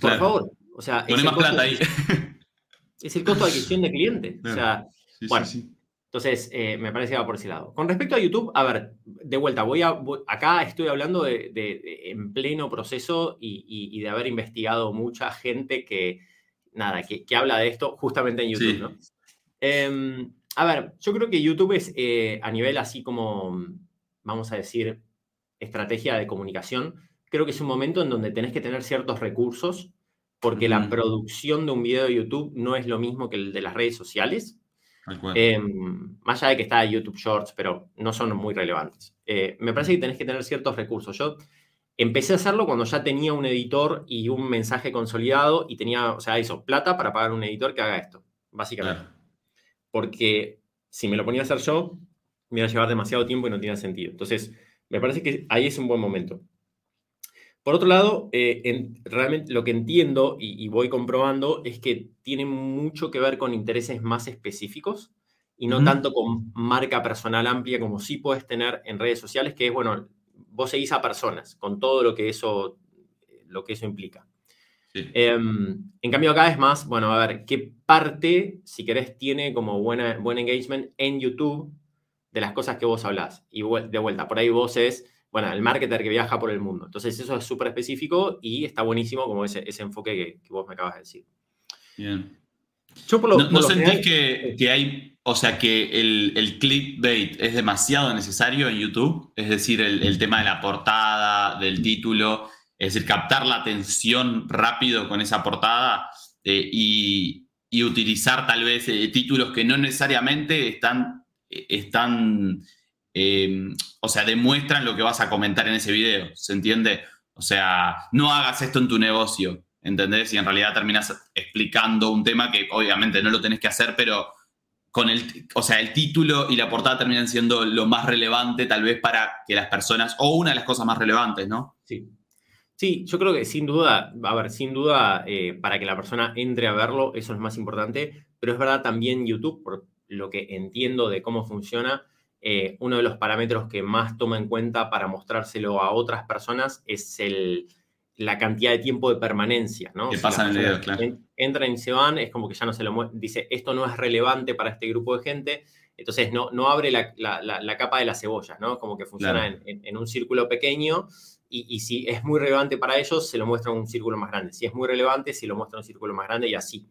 Speaker 2: Por favor. O sea,
Speaker 1: más plata ahí.
Speaker 2: Es el costo de adquisición de clientes. O sea, bueno. Entonces, eh, me parece que va por ese lado. Con respecto a YouTube, a ver, de vuelta, voy a, acá estoy hablando de, en pleno proceso y, de haber investigado mucha gente que, nada, que, habla de esto justamente en YouTube, ¿no? Em, a ver, yo creo que YouTube es eh, a nivel así como, vamos a decir, estrategia de comunicación, creo que es un momento en donde tenés que tener ciertos recursos, porque la producción de un video de YouTube no es lo mismo que el de las redes sociales. Em, más allá de que está YouTube Shorts, pero no son muy relevantes. Eh, me parece que tenés que tener ciertos recursos. Yo empecé a hacerlo cuando ya tenía un editor y un mensaje consolidado y tenía, o sea, eso, plata para pagar un editor que haga esto, básicamente. Porque si me lo ponía a hacer yo, me iba a llevar demasiado tiempo y no tenía sentido. Entonces, me parece que ahí es un buen momento. Por otro lado, eh, realmente lo que entiendo y, voy comprobando es que tiene mucho que ver con intereses más específicos y no tanto con marca personal amplia como sí puedes tener en redes sociales, que es, bueno, vos seguís a personas con todo lo que eso, lo que eso implica. Em, en cambio, acá es más, bueno, a ver, ¿qué parte, si querés, tiene como buena, buen engagement en YouTube de las cosas que vos hablás? Y de vuelta, por ahí vos es bueno, el marketer que viaja por el mundo. Entonces, eso es súper específico y está buenísimo como ese, ese enfoque que, vos me acabas de decir.
Speaker 1: Bien. Yo por lo, ¿No, sentís que, hay, o sea, que el, el, clickbait es demasiado necesario en YouTube? Es decir, el, tema de la portada, del título, es decir, captar la atención rápido con esa portada eh, y, utilizar tal vez eh, títulos que no necesariamente están, eh, están Em, o sea, demuestran lo que vas a comentar en ese video, ¿se entiende? O sea, no hagas esto en tu negocio, ¿entendés? Y en realidad terminas explicando un tema que obviamente no lo tenés que hacer, pero con el, o sea, el título y la portada terminan siendo lo más relevante tal vez para que las personas, o una de las cosas más relevantes, ¿no?
Speaker 2: Sí. Sí, yo creo que sin duda, a ver, sin duda, eh, para que la persona entre a verlo, eso es más importante, pero es verdad también YouTube, por lo que entiendo de cómo funciona, eh, uno de los parámetros que más toma en cuenta para mostrárselo a otras personas es el, la cantidad de tiempo de permanencia, ¿no?
Speaker 1: Que pasa en el claro.
Speaker 2: Entran y se van, es como que ya no se lo dice, esto no es relevante para este grupo de gente, entonces no, no abre la, capa de la cebolla, ¿no? Como que funciona en, un círculo pequeño y, si es muy relevante para ellos, se lo muestra en un círculo más grande. Si es muy relevante, se lo muestra en un círculo más grande y así.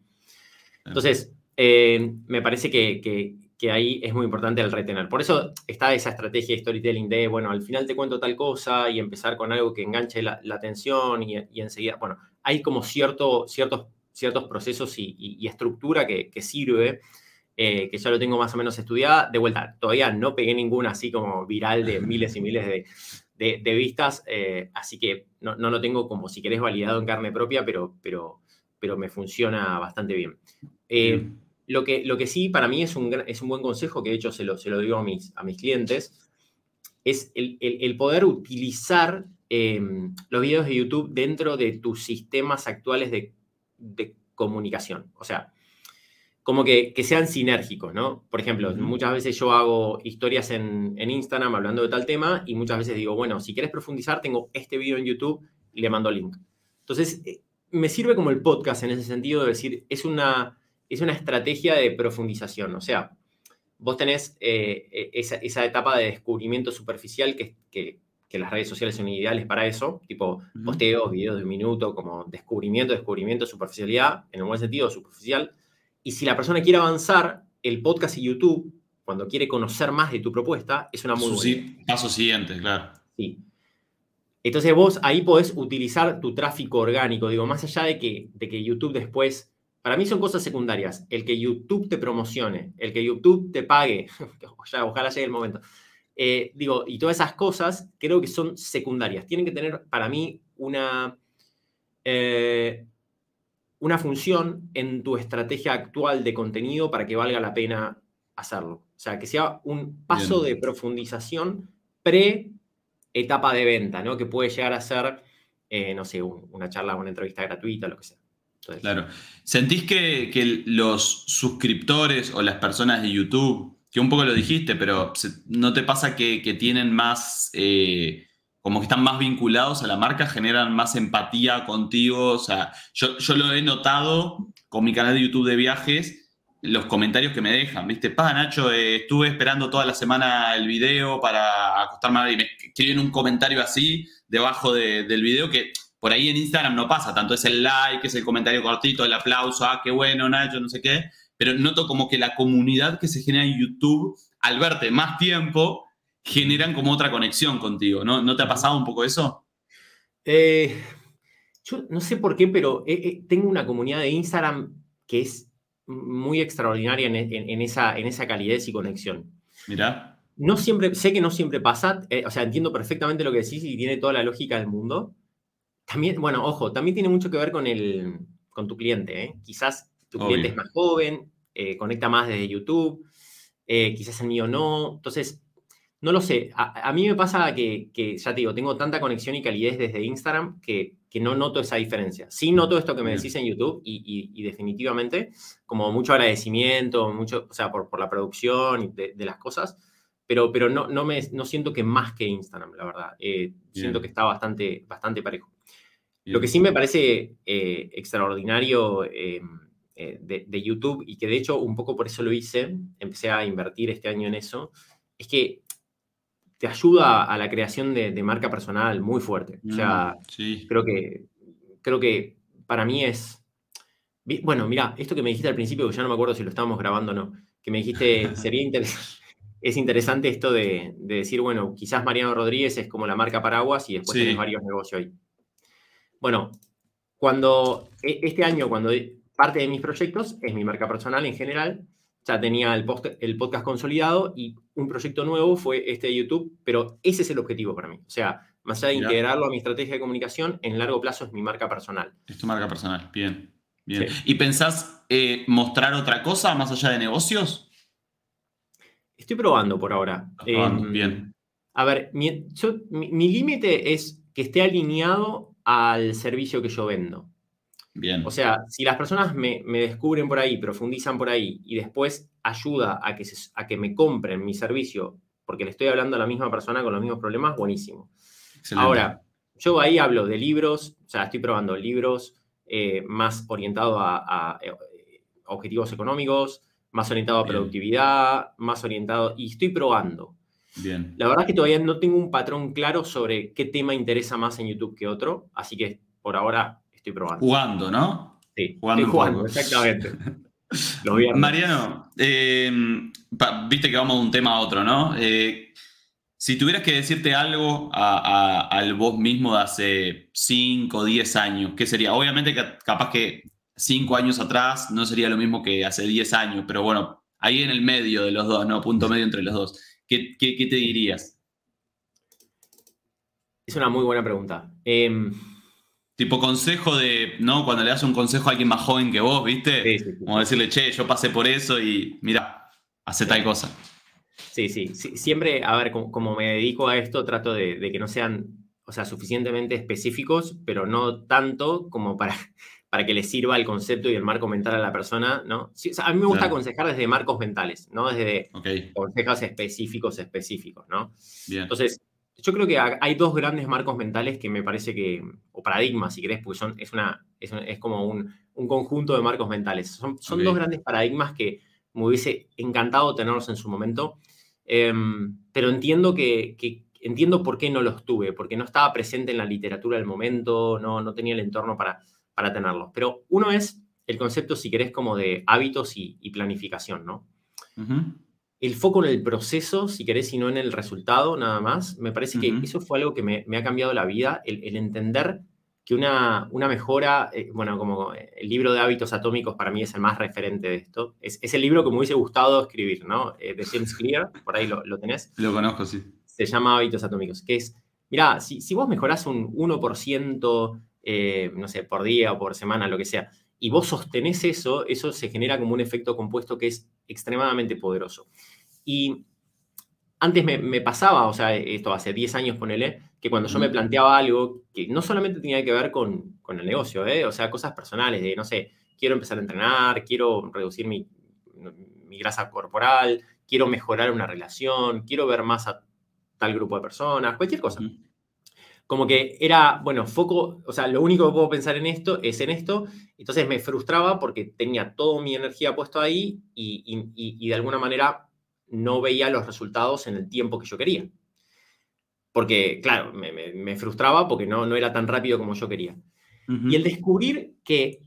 Speaker 2: Entonces, eh, me parece que, que ahí es muy importante el retener. Por eso está esa estrategia de storytelling de, bueno, al final te cuento tal cosa y empezar con algo que enganche la, atención y, enseguida, bueno, hay como cierto, ciertos, ciertos procesos y, estructura que, sirve, eh, que ya lo tengo más o menos estudiada. De vuelta, todavía no pegué ninguna así como viral de miles y miles de, vistas, eh, así que no, lo tengo como si querés validado en carne propia, pero, pero, pero me funciona bastante bien. Eh, lo que, lo que sí para mí es un, es un buen consejo, que de hecho se lo, se lo digo a mis, a mis clientes, es el, poder utilizar em, los videos de YouTube dentro de tus sistemas actuales de, comunicación. O sea, como que, sean sinérgicos, ¿no? Por ejemplo, muchas veces yo hago historias en, en, Instagram hablando de tal tema y muchas veces digo, bueno, si quieres profundizar, tengo este video en YouTube y le mando link. Entonces, eh, me sirve como el podcast en ese sentido de decir, es una, es una estrategia de profundización. O sea, vos tenés eh, e, esa, etapa de descubrimiento superficial que, que, las redes sociales son ideales para eso, tipo posteos, videos de un minuto, como descubrimiento, descubrimiento, superficialidad, en el buen sentido, superficial. Y si la persona quiere avanzar, el podcast y YouTube, cuando quiere conocer más de tu propuesta, es una muy buena.
Speaker 1: Paso siguiente, claro.
Speaker 2: Sí. Entonces vos ahí podés utilizar tu tráfico orgánico, digo, más allá de que, de que YouTube después, para mí son cosas secundarias, el que YouTube te promocione, el que YouTube te pague, ojalá llegue el momento, eh, digo, y todas esas cosas creo que son secundarias, tienen que tener para mí una, eh, una función en tu estrategia actual de contenido para que valga la pena hacerlo. O sea, que sea un paso de profundización pre etapa de venta, ¿no? Que puede llegar a ser, eh, no sé, una charla, una entrevista gratuita, lo que sea.
Speaker 1: Claro. ¿Sentís que, los suscriptores o las personas de YouTube, que un poco lo dijiste, pero ¿no te pasa que, tienen más, eh, como que están más vinculados a la marca, generan más empatía contigo? O sea, yo, yo lo he notado con mi canal de YouTube de viajes los comentarios que me dejan, ¿viste? Pa, Nacho, eh, estuve esperando toda la semana el video para acostarme y me escriben un comentario así debajo del video que por ahí en Instagram no pasa tanto. Es el like, es el comentario cortito, el aplauso, ah, qué bueno, Nacho, no sé qué. Pero noto como que la comunidad que se genera en YouTube, al verte más tiempo, generan como otra conexión contigo, ¿no? ¿No te ha pasado un poco eso?
Speaker 2: Eh, yo no sé por qué, pero eh, tengo una comunidad de Instagram que es muy extraordinaria en, esa, en esa calidez y conexión.
Speaker 1: Mira.
Speaker 2: No siempre, sé que no siempre pasa, eh, o sea, entiendo perfectamente lo que decís y tiene toda la lógica del mundo. También, bueno, ojo, también tiene mucho que ver con, el, con tu cliente. ¿eh? Quizás tu cliente es más joven, eh, conecta más desde YouTube, quizás el mío no. Entonces, no lo sé. A, mí me pasa que, que, ya te digo, tengo tanta conexión y calidez desde Instagram que que no noto esa diferencia. Sí noto esto que me decís en YouTube y, definitivamente como mucho agradecimiento, mucho, o sea, por, por la producción de, de, las cosas, pero, pero no, no, me, no siento que más que Instagram, la verdad. Eh, siento que está bastante, bastante parejo. Lo que sí me parece eh, extraordinario eh, de, de, YouTube y que de hecho un poco por eso lo hice, empecé a invertir este año en eso, es que te ayuda a la creación de, marca personal muy fuerte. O sea, mm, creo, que, creo que para mí es... Bueno, mira, esto que me dijiste al principio, que ya no me acuerdo si lo estábamos grabando o no, que me dijiste, sería interesante, es interesante esto de, decir, bueno, quizás Mariano Rodríguez es como la marca paraguas y después tienes varios negocios ahí. Bueno, cuando e, este año, cuando parte de mis proyectos es mi marca personal en general, ya tenía el, el podcast consolidado y un proyecto nuevo fue este de YouTube, pero ese es el objetivo para mí. O sea, más allá de integrarlo a mi estrategia de comunicación, en largo plazo es mi marca personal.
Speaker 1: Es tu marca personal, bien. bien. ¿Y pensás eh, mostrar otra cosa más allá de negocios?
Speaker 2: Estoy probando por ahora.
Speaker 1: Em, bien.
Speaker 2: A ver, mi, mi límite es que esté alineado al servicio que yo vendo. O sea, si las personas me, descubren por ahí, profundizan por ahí y después ayuda a que, a que me compren mi servicio porque le estoy hablando a la misma persona con los mismos problemas, buenísimo. Ahora, yo ahí hablo de libros, o sea, estoy probando libros eh, más orientados a, eh, objetivos económicos, más orientado a productividad, más orientado, y estoy probando.
Speaker 1: Bien.
Speaker 2: La verdad es que todavía no tengo un patrón claro sobre qué tema interesa más en YouTube que otro, así que por ahora
Speaker 1: Jugando, ¿no?
Speaker 2: Sí, jugando, jugando exactamente.
Speaker 1: Mariano, eh, viste que vamos de un tema a otro, ¿no? Eh, si tuvieras que decirte algo al vos mismo de hace 5 o 10 años, ¿qué sería? Obviamente capaz que 5 años atrás no sería lo mismo que hace 10 años, pero bueno, ahí en el medio de los dos, ¿no? Punto medio entre los dos. ¿Qué, te dirías?
Speaker 2: Es una muy buena pregunta. Eh,
Speaker 1: Tipo consejo de, ¿no? Cuando le das un consejo a alguien más joven que vos, ¿viste? Como decirle, che, yo pasé por eso y mira, hace tal cosa.
Speaker 2: Sí, sí, siempre, a ver, como, me dedico a esto, trato de, que no sean, o sea, suficientemente específicos, pero no tanto como para, para que le sirva el concepto y el marco mental a la persona, ¿no? a mí me gusta aconsejar desde marcos mentales, ¿no? Desde consejos específicos, específicos, ¿no? Bien. Entonces, yo creo que hay dos grandes marcos mentales que me parece que, o paradigmas, si querés, porque son, es, una, es, como un, conjunto de marcos mentales. Son, son dos grandes paradigmas que me hubiese encantado tenerlos en su momento, em, pero entiendo que, entiendo por qué no los tuve, porque no estaba presente en la literatura del momento, no, no tenía el entorno para, para tenerlos. Pero uno es el concepto, si querés, como de hábitos y, planificación, ¿no? el foco en el proceso, si querés, y no en el resultado, nada más. Me parece que eso fue algo que me, ha cambiado la vida, el, entender que una, una mejora, eh, bueno, como el libro de hábitos atómicos para mí es el más referente de esto. Es, el libro que me hubiese gustado escribir, ¿no? Eh, de James Clear, por ahí lo, tenés.
Speaker 1: Lo conozco, sí.
Speaker 2: Se llama Hábitos Atómicos, que es, mira, si, si vos mejorás un 1%, eh, no sé, por día o por semana, lo que sea, y vos sostenés eso, eso se genera como un efecto compuesto que es extremadamente poderoso. Y antes me, pasaba, o sea, esto hace 10 años, ponele, que cuando yo me planteaba algo que no solamente tenía que ver con, el negocio, ¿eh? o sea, cosas personales, de, no sé, quiero empezar a entrenar, quiero reducir mi, grasa corporal, quiero mejorar una relación, quiero ver más a tal grupo de personas, cualquier cosa como que era, bueno, foco, o sea, lo único que puedo pensar en esto es en esto, entonces me frustraba porque tenía toda mi energía puesto ahí y, de alguna manera no veía los resultados en el tiempo que yo quería. Porque, claro, me, frustraba porque no, no era tan rápido como yo quería. Y el descubrir que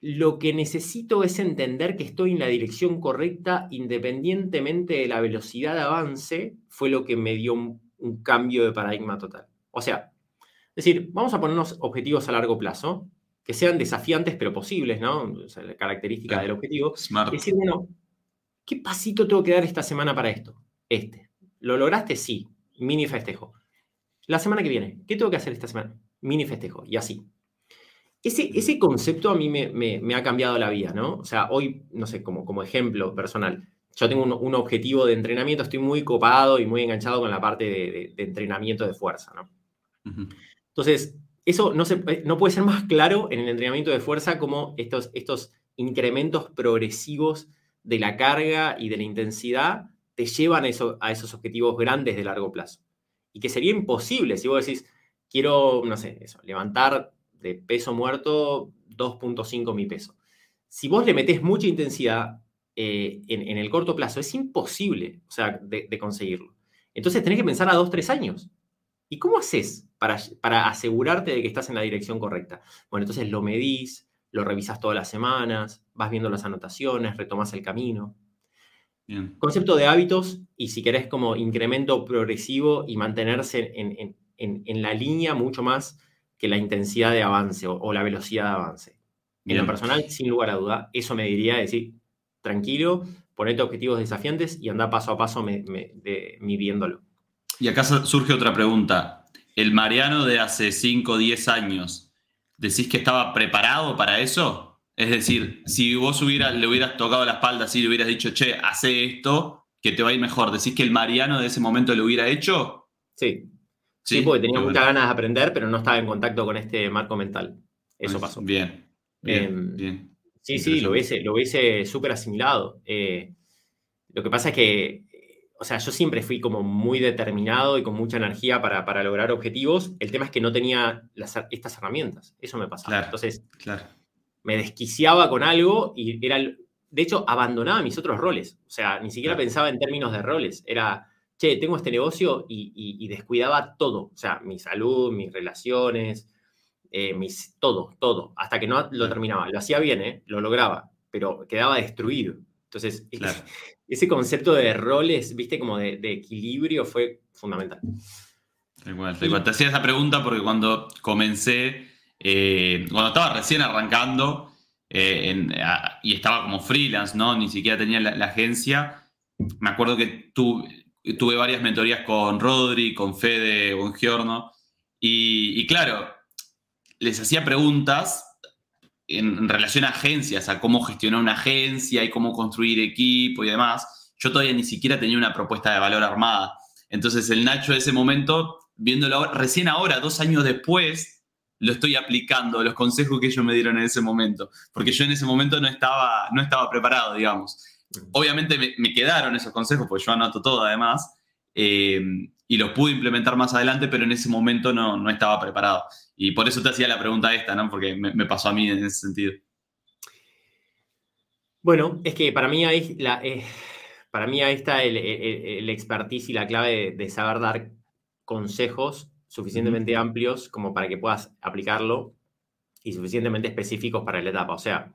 Speaker 2: lo que necesito es entender que estoy en la dirección correcta independientemente de la velocidad de avance, fue lo que me dio un cambio de paradigma total. O sea, es decir, vamos a ponernos objetivos a largo plazo, que sean desafiantes pero posibles, ¿no? O sea, la característica del objetivo.
Speaker 1: Smart.
Speaker 2: Es decir, bueno, ¿qué pasito tengo que dar esta semana para esto? Este. ¿Lo lograste? Sí. Mini festejo. La semana que viene, ¿qué tengo que hacer esta semana? Mini festejo. Y así. Ese, ese concepto a mí me, ha cambiado la vida, ¿no? O sea, hoy, no sé, como, como ejemplo personal, yo tengo un, objetivo de entrenamiento, estoy muy copado y muy enganchado con la parte de entrenamiento de fuerza, ¿no? Entonces, eso no, se, no puede ser más claro en el entrenamiento de fuerza como estos, estos incrementos progresivos de la carga y de la intensidad te llevan a, eso, a esos objetivos grandes de largo plazo. Y que sería imposible si vos decís, quiero, no sé, eso, levantar de peso muerto 2.5 mi peso. Si vos le metés mucha intensidad eh, en, el corto plazo, es imposible, o sea, de, de conseguirlo. Entonces tenés que pensar a 2-3 años. ¿Y cómo haces para, para, asegurarte de que estás en la dirección correcta? Bueno, entonces lo medís, lo revisas todas las semanas, vas viendo las anotaciones, retomas el camino. Concepto de hábitos y si querés como incremento progresivo y mantenerse en, la línea mucho más que la intensidad de avance o, la velocidad de avance. En lo personal, sin lugar a duda, eso me diría decir, tranquilo, ponete objetivos desafiantes y anda paso a paso midiéndolo.
Speaker 1: Y acá surge otra pregunta. ¿El Mariano de hace 5 o 10 años, decís que estaba preparado para eso? Es decir, si vos le hubieras tocado la espalda así, le hubieras dicho, che, hace esto, que te va a ir mejor, ¿decís que el Mariano de ese momento lo hubiera hecho?
Speaker 2: Sí. Sí, porque tenía muchas ganas de aprender, pero no estaba en contacto con este marco mental. Eso pasó.
Speaker 1: Bien. Bien.
Speaker 2: Em, sí, sí, lo hubiese, lo hubiese súper asimilado. Eh, lo que pasa es que o sea, yo siempre fui como muy determinado y con mucha energía para, lograr objetivos. El tema es que no tenía estas herramientas. Eso me pasaba. Entonces,
Speaker 1: claro.
Speaker 2: me desquiciaba con algo y era, de hecho, abandonaba mis otros roles. O sea, ni siquiera pensaba en términos de roles. Era, che, tengo este negocio y, descuidaba todo. O sea, mi salud, mis relaciones, eh, mis, todo, todo. Hasta que no lo terminaba. Lo hacía bien, ¿eh? lo lograba, pero quedaba destruido. Entonces, ese concepto de roles, viste, como de, equilibrio fue fundamental.
Speaker 1: Igual, Te hacía esa pregunta porque cuando comencé, eh, cuando estaba recién arrancando eh, y estaba como freelance, ¿no? Ni siquiera tenía la, agencia, me acuerdo que tuve varias mentorías con Rodri, con Fede, con Giorno, y, y claro, les hacía preguntas en, relación a agencias, a cómo gestionar una agencia y cómo construir equipo y demás. yo todavía ni siquiera tenía una propuesta de valor armada. Entonces el Nacho de ese momento, viéndolo recién ahora, dos años después, lo estoy aplicando, los consejos que ellos me dieron en ese momento, porque yo en ese momento no estaba, no estaba preparado, digamos. Obviamente me, quedaron esos consejos, porque yo anoto todo además, eh, y los pude implementar más adelante, pero en ese momento no, no estaba preparado. Y por eso te hacía la pregunta esta, ¿no? Porque me, pasó a mí en ese sentido.
Speaker 2: Bueno, es que para mí ahí, la, eh, para mí ahí está el, el, expertise y la clave de, saber dar consejos suficientemente amplios como para que puedas aplicarlo y suficientemente específicos para la etapa. O sea,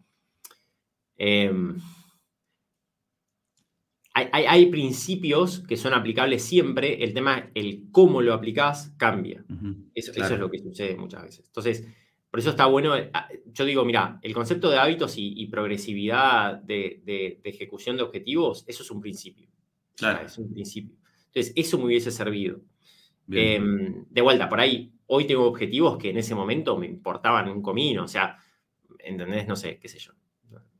Speaker 2: em, hay, principios que son aplicables siempre, el tema, el cómo lo aplicás cambia. eso, es lo que sucede muchas veces. Entonces, por eso está bueno, eh, ah, yo digo, mira, el concepto de hábitos y, progresividad de, ejecución de objetivos, eso es un principio. Claro. es un principio. Entonces, eso me hubiese servido. Em, de vuelta, por ahí, hoy tengo objetivos que en ese momento me importaban un comino, o sea, ¿entendés? No sé, qué sé yo.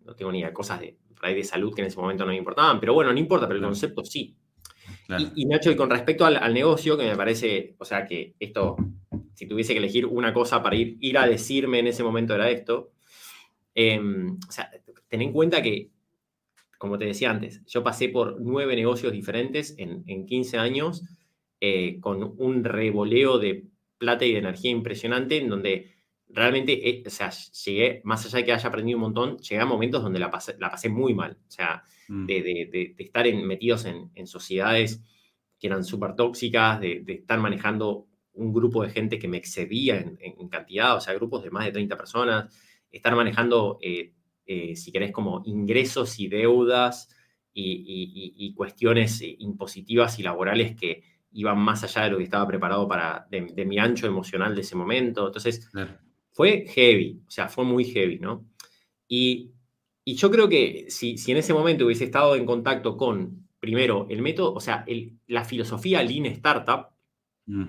Speaker 2: No, tengo ni idea, cosas de, de salud que en ese momento no me importaban, pero bueno, no importa, pero el concepto sí. Y, Nacho, y con respecto al, negocio, que me parece, o sea, que esto, si tuviese que elegir una cosa para ir, ir a decirme en ese momento era esto, em, o sea, ten en cuenta que, como te decía antes, yo pasé por nueve negocios diferentes en, en 15 años, eh, con un revoleo de plata y de energía impresionante, en donde realmente, eh, o sea, llegué, más allá de que haya aprendido un montón, llegué a momentos donde la pasé, la pasé muy mal. O sea, mm. de, estar metidos en, sociedades que eran súper tóxicas, de, estar manejando un grupo de gente que me excedía en, cantidad, o sea, grupos de más de 30 personas, estar manejando, eh, eh, si querés, como ingresos y deudas y, cuestiones impositivas y laborales que iban más allá de lo que estaba preparado para, de, mi ancho emocional de ese momento. Entonces, fue heavy, o sea, fue muy heavy, ¿no? Y, yo creo que si, si, en ese momento hubiese estado en contacto con, primero, el método, o sea, la filosofía Lean Startup, mm.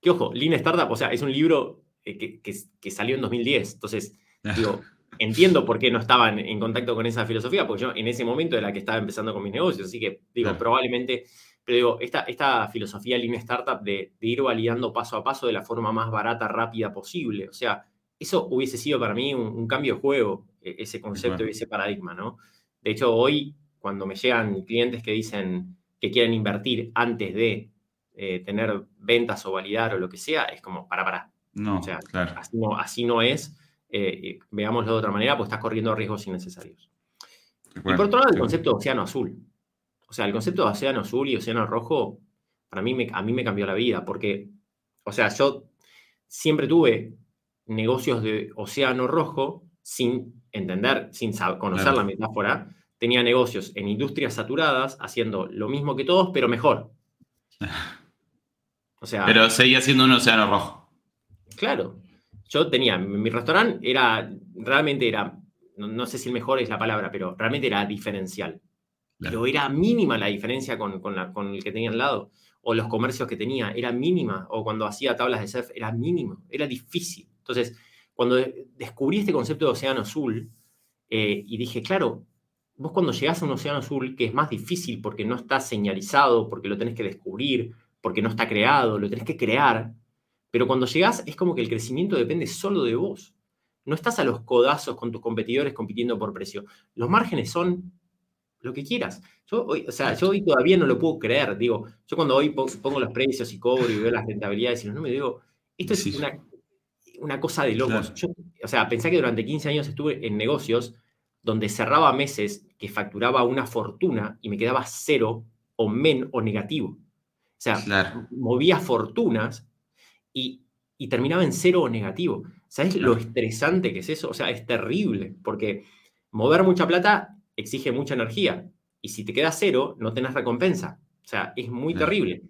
Speaker 2: que ojo, Lean Startup, o sea, es un libro eh, que, salió en 2010, entonces, digo, entiendo por qué no estaban en contacto con esa filosofía, porque yo en ese momento era la que estaba empezando con mis negocios, así que digo, probablemente, pero digo, esta, esta filosofía Lean Startup de, de, ir validando paso a paso de la forma más barata, rápida posible, o sea, eso hubiese sido para mí un, cambio de juego, e, ese concepto y ese paradigma, ¿no? De hecho, hoy, cuando me llegan clientes que dicen que quieren invertir antes de eh, tener ventas o validar o lo que sea, es como, para, para. No, o sea, claro. así, no, es. Eh, veámoslo de otra manera, pues estás corriendo riesgos innecesarios. y por otro lado, el concepto de océano azul. O sea, el concepto de océano azul y océano rojo, para mí, me, a mí me cambió la vida, porque, o sea, yo siempre tuve negocios de océano rojo sin entender, sin conocer la metáfora, tenía negocios en industrias saturadas haciendo lo mismo que todos, pero mejor.
Speaker 1: O sea, pero seguía siendo un océano rojo.
Speaker 2: Claro. Yo tenía, mi restaurante era, realmente era, no, sé si el mejor es la palabra, pero realmente era diferencial. Pero era mínima la diferencia con, con el que tenía al lado. O los comercios que tenía, era mínima. O cuando hacía tablas de surf, era mínimo. Era difícil. Entonces, cuando descubrí este concepto de océano azul eh, y dije, claro, vos cuando llegás a un océano azul, que es más difícil porque no está señalizado, porque lo tenés que descubrir, porque no está creado, lo tenés que crear, pero cuando llegás es como que el crecimiento depende solo de vos. No estás a los codazos con tus competidores compitiendo por precio. Los márgenes son lo que quieras. Yo hoy, o sea, yo hoy todavía no lo puedo creer. Digo, yo cuando hoy pongo los precios y cobro y veo las rentabilidades y no me digo, esto es una una cosa de locos. o sea, pensé que durante 15 años estuve en negocios donde cerraba meses que facturaba una fortuna y me quedaba cero o men o negativo. O sea, movía fortunas y, terminaba en cero o negativo. ¿Sabes lo estresante que es eso? O sea, es terrible, porque mover mucha plata exige mucha energía. Y si te queda cero, no tenés recompensa. O sea, es muy terrible.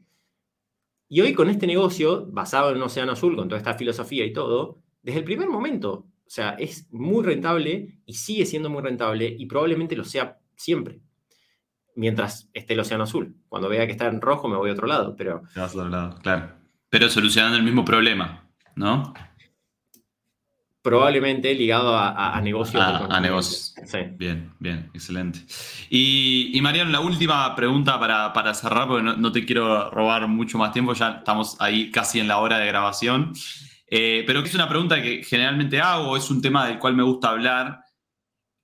Speaker 2: Y hoy con este negocio, basado en un océano azul, con toda esta filosofía y todo, desde el primer momento, o sea, es muy rentable y sigue siendo muy rentable y probablemente lo sea siempre. Mientras esté el océano azul. Cuando vea que está en rojo me voy a otro lado, pero...
Speaker 1: vas a otro lado, claro. Pero solucionando el mismo problema, ¿no?
Speaker 2: Probablemente ligado a, negocios.
Speaker 1: A, negocios. Bien, bien, excelente. Y, Mariano, la última pregunta para, cerrar, porque no, te quiero robar mucho más tiempo, ya estamos ahí casi en la hora de grabación, eh, pero que es una pregunta que generalmente hago, es un tema del cual me gusta hablar,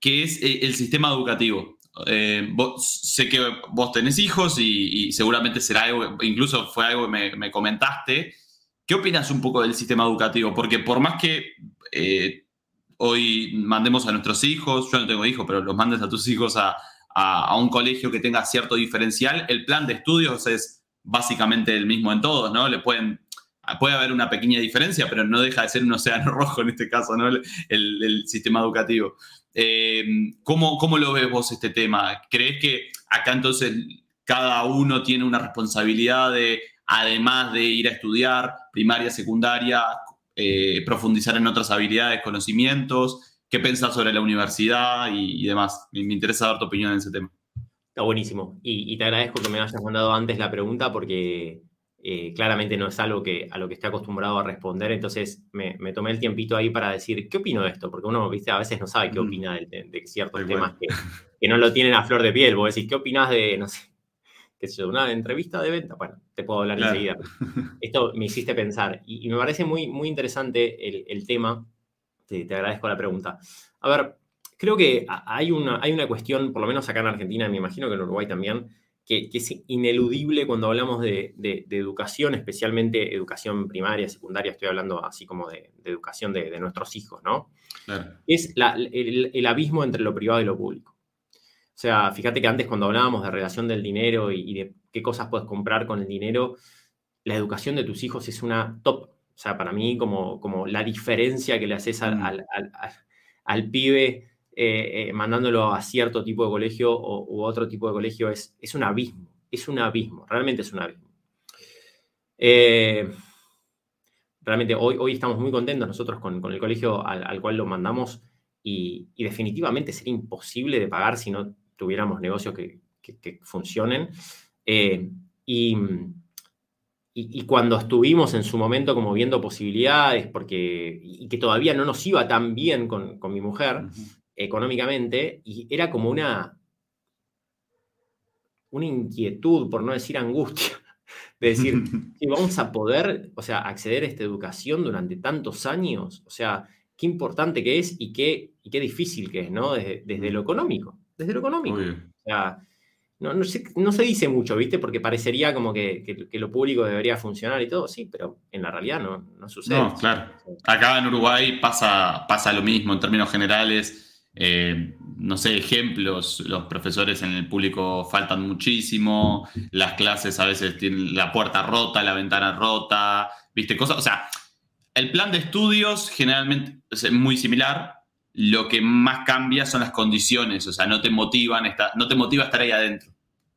Speaker 1: que es eh, el sistema educativo. Eh, sé que vos tenés hijos y, seguramente será algo, incluso fue algo que me comentaste, ¿Qué opinas un poco del sistema educativo? Porque por más que eh, hoy mandemos a nuestros hijos, yo no tengo hijos, pero los mandes a tus hijos a, un colegio que tenga cierto diferencial, el plan de estudios es básicamente el mismo en todos, ¿no? Le pueden, puede haber una pequeña diferencia, pero no deja de ser un océano rojo en este caso, ¿no? El, sistema educativo. Eh, ¿cómo, ¿Cómo lo ves vos este tema? ¿Crees que acá entonces cada uno tiene una responsabilidad de además de ir a estudiar primaria, secundaria, eh, profundizar en otras habilidades, conocimientos, qué pensás sobre la universidad y, demás. Me, interesa dar tu opinión en ese tema.
Speaker 2: Está buenísimo. Y, te agradezco que me hayas mandado antes la pregunta porque eh, claramente no es algo que, a lo que esté acostumbrado a responder. Entonces me, tomé el tiempito ahí para decir, ¿qué opino de esto? Porque uno, viste, a veces no sabe qué mm. opina de, ciertos temas que, que, no lo tienen a flor de piel. Vos decís, ¿qué opinas de, no sé, que es una entrevista de venta, bueno, te puedo hablar enseguida. Esto me hiciste pensar y, me parece muy, muy interesante el, tema. Te, agradezco la pregunta. A ver, creo que hay una, hay una cuestión, por lo menos acá en Argentina, me imagino que en Uruguay también, que, es ineludible cuando hablamos de, educación, especialmente educación primaria, secundaria, estoy hablando así como de, educación de, nuestros hijos, ¿no? Es el abismo entre lo privado y lo público. O sea, fíjate que antes cuando hablábamos de relación del dinero y, de qué cosas puedes comprar con el dinero, la educación de tus hijos es una top. O sea, para mí como, como la diferencia que le haces al, mm. pibe eh, eh, mandándolo a cierto tipo de colegio o, u otro tipo de colegio es, es un abismo. Es un abismo, realmente es un abismo. Eh, realmente hoy, hoy estamos muy contentos nosotros con, el colegio al, cual lo mandamos y, y, definitivamente sería imposible de pagar si no tuviéramos negocios que, funcionen. Eh, y, y, cuando estuvimos en su momento como viendo posibilidades, porque, y que todavía no nos iba tan bien con, mi mujer económicamente, y era como una, una inquietud, por no decir angustia, de decir, vamos a poder, o sea, acceder a esta educación durante tantos años, o sea, qué importante que es y qué, y qué difícil que es, ¿no? desde lo económico desde lo económico. O sea, no, se, dice mucho, ¿viste? Porque parecería como que, lo público debería funcionar y todo, sí, pero en la realidad no, sucede.
Speaker 1: No, claro. Acá en Uruguay pasa, pasa lo mismo en términos generales. Eh, no sé, ejemplos, los profesores en el público faltan muchísimo, las clases a veces tienen la puerta rota, la ventana rota, ¿viste? Cosas, o sea, el plan de estudios generalmente es muy similar, lo que más cambia son las condiciones, o sea, no te motivan, no te motiva estar ahí adentro.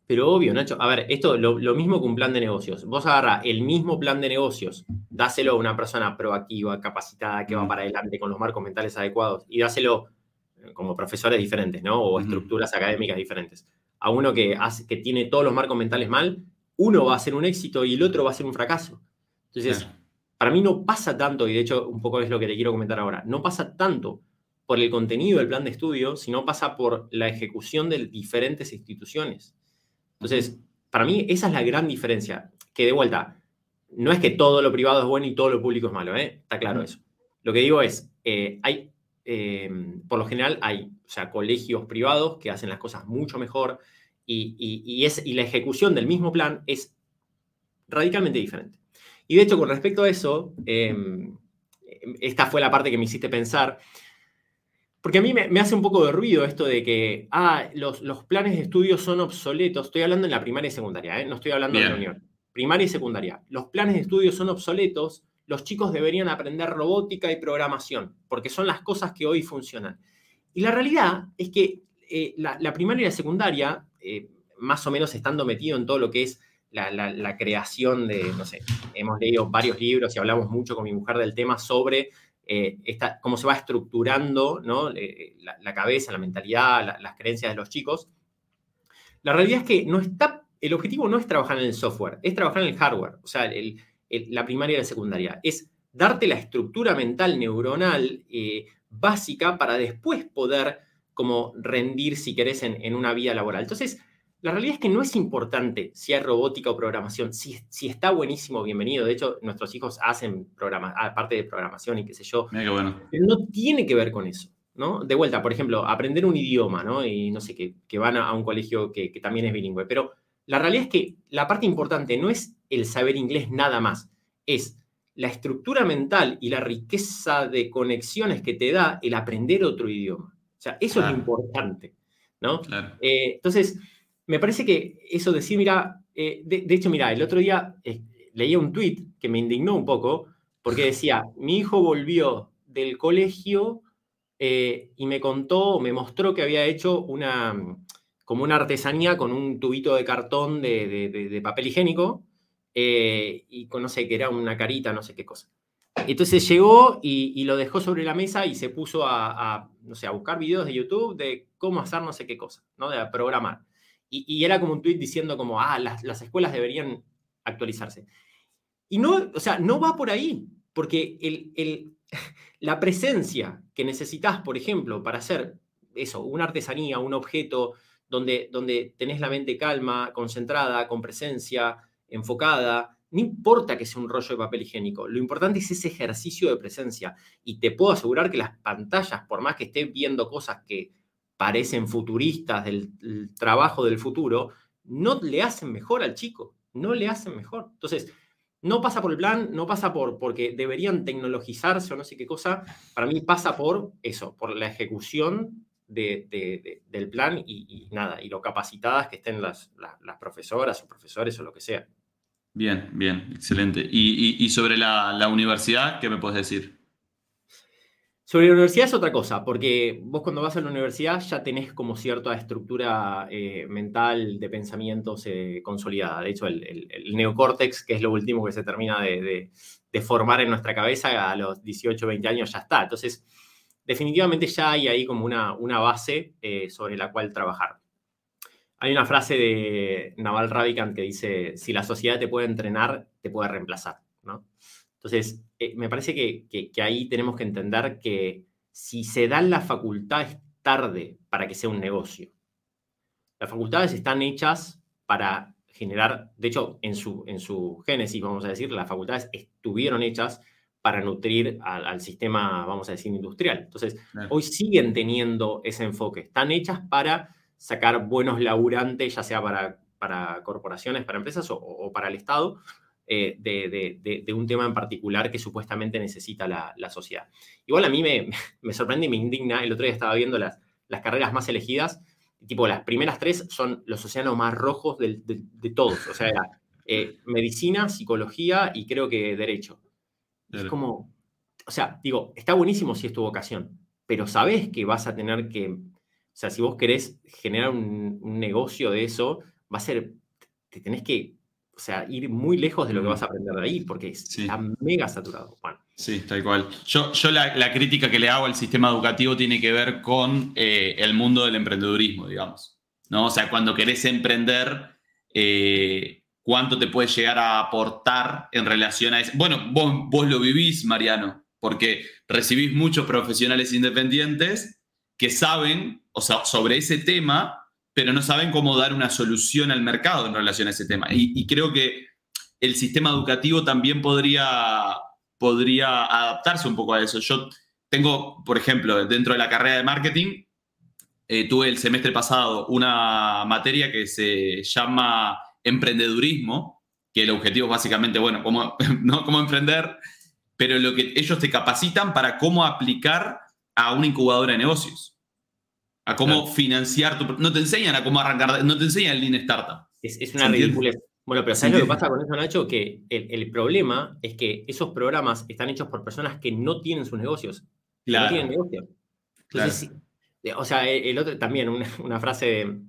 Speaker 2: Pero obvio, Nacho, a ver, esto lo, lo mismo que un plan de negocios. Vos agarrás el mismo plan de negocios, dáselo a una persona proactiva, capacitada, que va para adelante con los marcos mentales adecuados y dáselo eh, como profesores diferentes, ¿no? O estructuras académicas diferentes. A uno que, hace, que tiene todos los marcos mentales mal, uno va a ser un éxito y el otro va a ser un fracaso. Entonces, para mí no pasa tanto, y de hecho un poco es lo que te quiero comentar ahora, no pasa tanto por el contenido del plan de estudio, sino pasa por la ejecución de diferentes instituciones. Entonces, para mí esa es la gran diferencia, que de vuelta, no es que todo lo privado es bueno y todo lo público es malo, ¿eh? está claro eso. Lo que digo es, eh, hay, em, por lo general hay o sea, colegios privados que hacen las cosas mucho mejor y, es, y la ejecución del mismo plan es radicalmente diferente. Y de hecho, con respecto a eso, em, esta fue la parte que me hiciste pensar, porque a mí me, hace un poco de ruido esto de que, ah, los, planes de estudio son obsoletos. Estoy hablando en la primaria y secundaria, ¿eh? no estoy hablando de la unión. Primaria y secundaria. Los planes de estudio son obsoletos. Los chicos deberían aprender robótica y programación, porque son las cosas que hoy funcionan. Y la realidad es que eh, la, primaria y la secundaria, eh, más o menos estando metido en todo lo que es la, la, creación de, no sé, hemos leído varios libros y hablamos mucho con mi mujer del tema sobre eh, cómo se va estructurando ¿no? la, cabeza, la mentalidad, las creencias de los chicos. La realidad es que no está, el objetivo no es trabajar en el software, es trabajar en el hardware, o sea, la primaria y la secundaria. Es darte la estructura mental neuronal eh, básica para después poder como rendir, si querés, en, una vida laboral. Entonces, la realidad es que no es importante si hay robótica o programación. Si, si está buenísimo, bienvenido. De hecho, nuestros hijos hacen programa, aparte de programación y qué sé yo.
Speaker 1: bueno.
Speaker 2: no tiene que ver con eso. ¿no? De vuelta, por ejemplo, aprender un idioma, ¿no? Y no sé, que, que van a, un colegio que, que también es bilingüe. Pero la realidad es que la parte importante no es el saber inglés nada más, es la estructura mental y la riqueza de conexiones que te da el aprender otro idioma. O sea, eso es lo importante, ¿no? Eh, entonces, me parece que eso decir, mira, eh, de, hecho, mira, el otro día eh, leía un tweet que me indignó un poco, porque decía, mi hijo volvió del colegio y me contó, me mostró que había hecho una, como una artesanía con un tubito de cartón de, papel higiénico y con, no sé, que era una carita, no sé qué cosa. Entonces llegó y, lo dejó sobre la mesa y se puso a, no sé, a buscar videos de YouTube de cómo hacer no sé qué cosa, ¿no? De programar. Y, era como un tweet diciendo como, ah, las, escuelas deberían actualizarse. Y no, o sea, no va por ahí, porque el, la presencia que necesitas, por ejemplo, para hacer eso, una artesanía, un objeto donde, donde tenés la mente calma, concentrada, con presencia, enfocada, no importa que sea un rollo de papel higiénico, lo importante es ese ejercicio de presencia. Y te puedo asegurar que las pantallas, por más que estén viendo cosas que parecen futuristas del, trabajo del futuro, no le hacen mejor al chico, no le hacen mejor. Entonces, no pasa por el plan, no pasa por porque deberían tecnologizarse o no sé qué cosa, para mí pasa por eso, por la ejecución del plan y, nada, y lo capacitadas que estén las, profesoras o profesores o lo que sea.
Speaker 1: Bien, bien, excelente. ¿Y, sobre la, universidad, qué me puedes decir?
Speaker 2: Sobre la universidad es otra cosa, porque vos cuando vas a la universidad ya tenés como cierta estructura eh, mental de pensamientos eh, consolidada. De hecho, el, neocórtex, que es lo último que se termina de, formar en nuestra cabeza a los 18, 20 años, ya está. Entonces, definitivamente ya hay ahí como una, base eh, sobre la cual trabajar. Hay una frase de Naval Ravikant que dice, si la sociedad te puede entrenar, te puede reemplazar. Entonces, eh, me parece que, ahí tenemos que entender que si se dan las facultades tarde para que sea un negocio, las facultades están hechas para generar, de hecho, en su, en su génesis, vamos a decir, las facultades estuvieron hechas para nutrir al, sistema, vamos a decir, industrial. Entonces, hoy siguen teniendo ese enfoque, están hechas para sacar buenos laburantes, ya sea para, para corporaciones, para empresas o, para el Estado, eh, de, un tema en particular que supuestamente necesita la, sociedad. Igual a mí me, me, sorprende y me indigna, el otro día estaba viendo las, las carreras más elegidas, tipo las primeras tres son los océanos más rojos de, todos, o sea, eh, medicina, psicología y creo que derecho. Es como, o sea, digo, está buenísimo si es tu vocación, pero sabes que vas a tener que o sea, si vos querés generar un, negocio de eso, va a ser, te tenés que, o sea, ir muy lejos de lo que vas a aprender de ahí, porque está mega saturado. Bueno.
Speaker 1: Sí, tal cual. Yo, yo la, crítica que le hago al sistema educativo tiene que ver con eh, el mundo del emprendedurismo, digamos. ¿no? O sea, cuando querés emprender, eh, ¿cuánto te puede llegar a aportar en relación a eso? Bueno, vos, vos lo vivís, Mariano, porque recibís muchos profesionales independientes que saben o sea, sobre ese tema, pero no saben cómo dar una solución al mercado en relación a ese tema. Y, creo que el sistema educativo también podría, podría adaptarse un poco a eso. Yo tengo, por ejemplo, dentro de la carrera de marketing, eh, tuve el semestre pasado una materia que se llama emprendedurismo, que el objetivo es básicamente, bueno, cómo, ¿no? cómo emprender, pero lo que ellos te capacitan para cómo aplicar a una incubadora de negocios. A cómo financiar tu... No te enseñan a cómo arrancar, no te enseñan el Lean Startup.
Speaker 2: Es, una ridícula. Bueno, pero ¿sabes lo que pasa con eso, Nacho? Que el, problema es que esos programas están hechos por personas que no tienen sus negocios. Claro. No tienen negocio. Entonces, o sea, el otro también, una, frase de...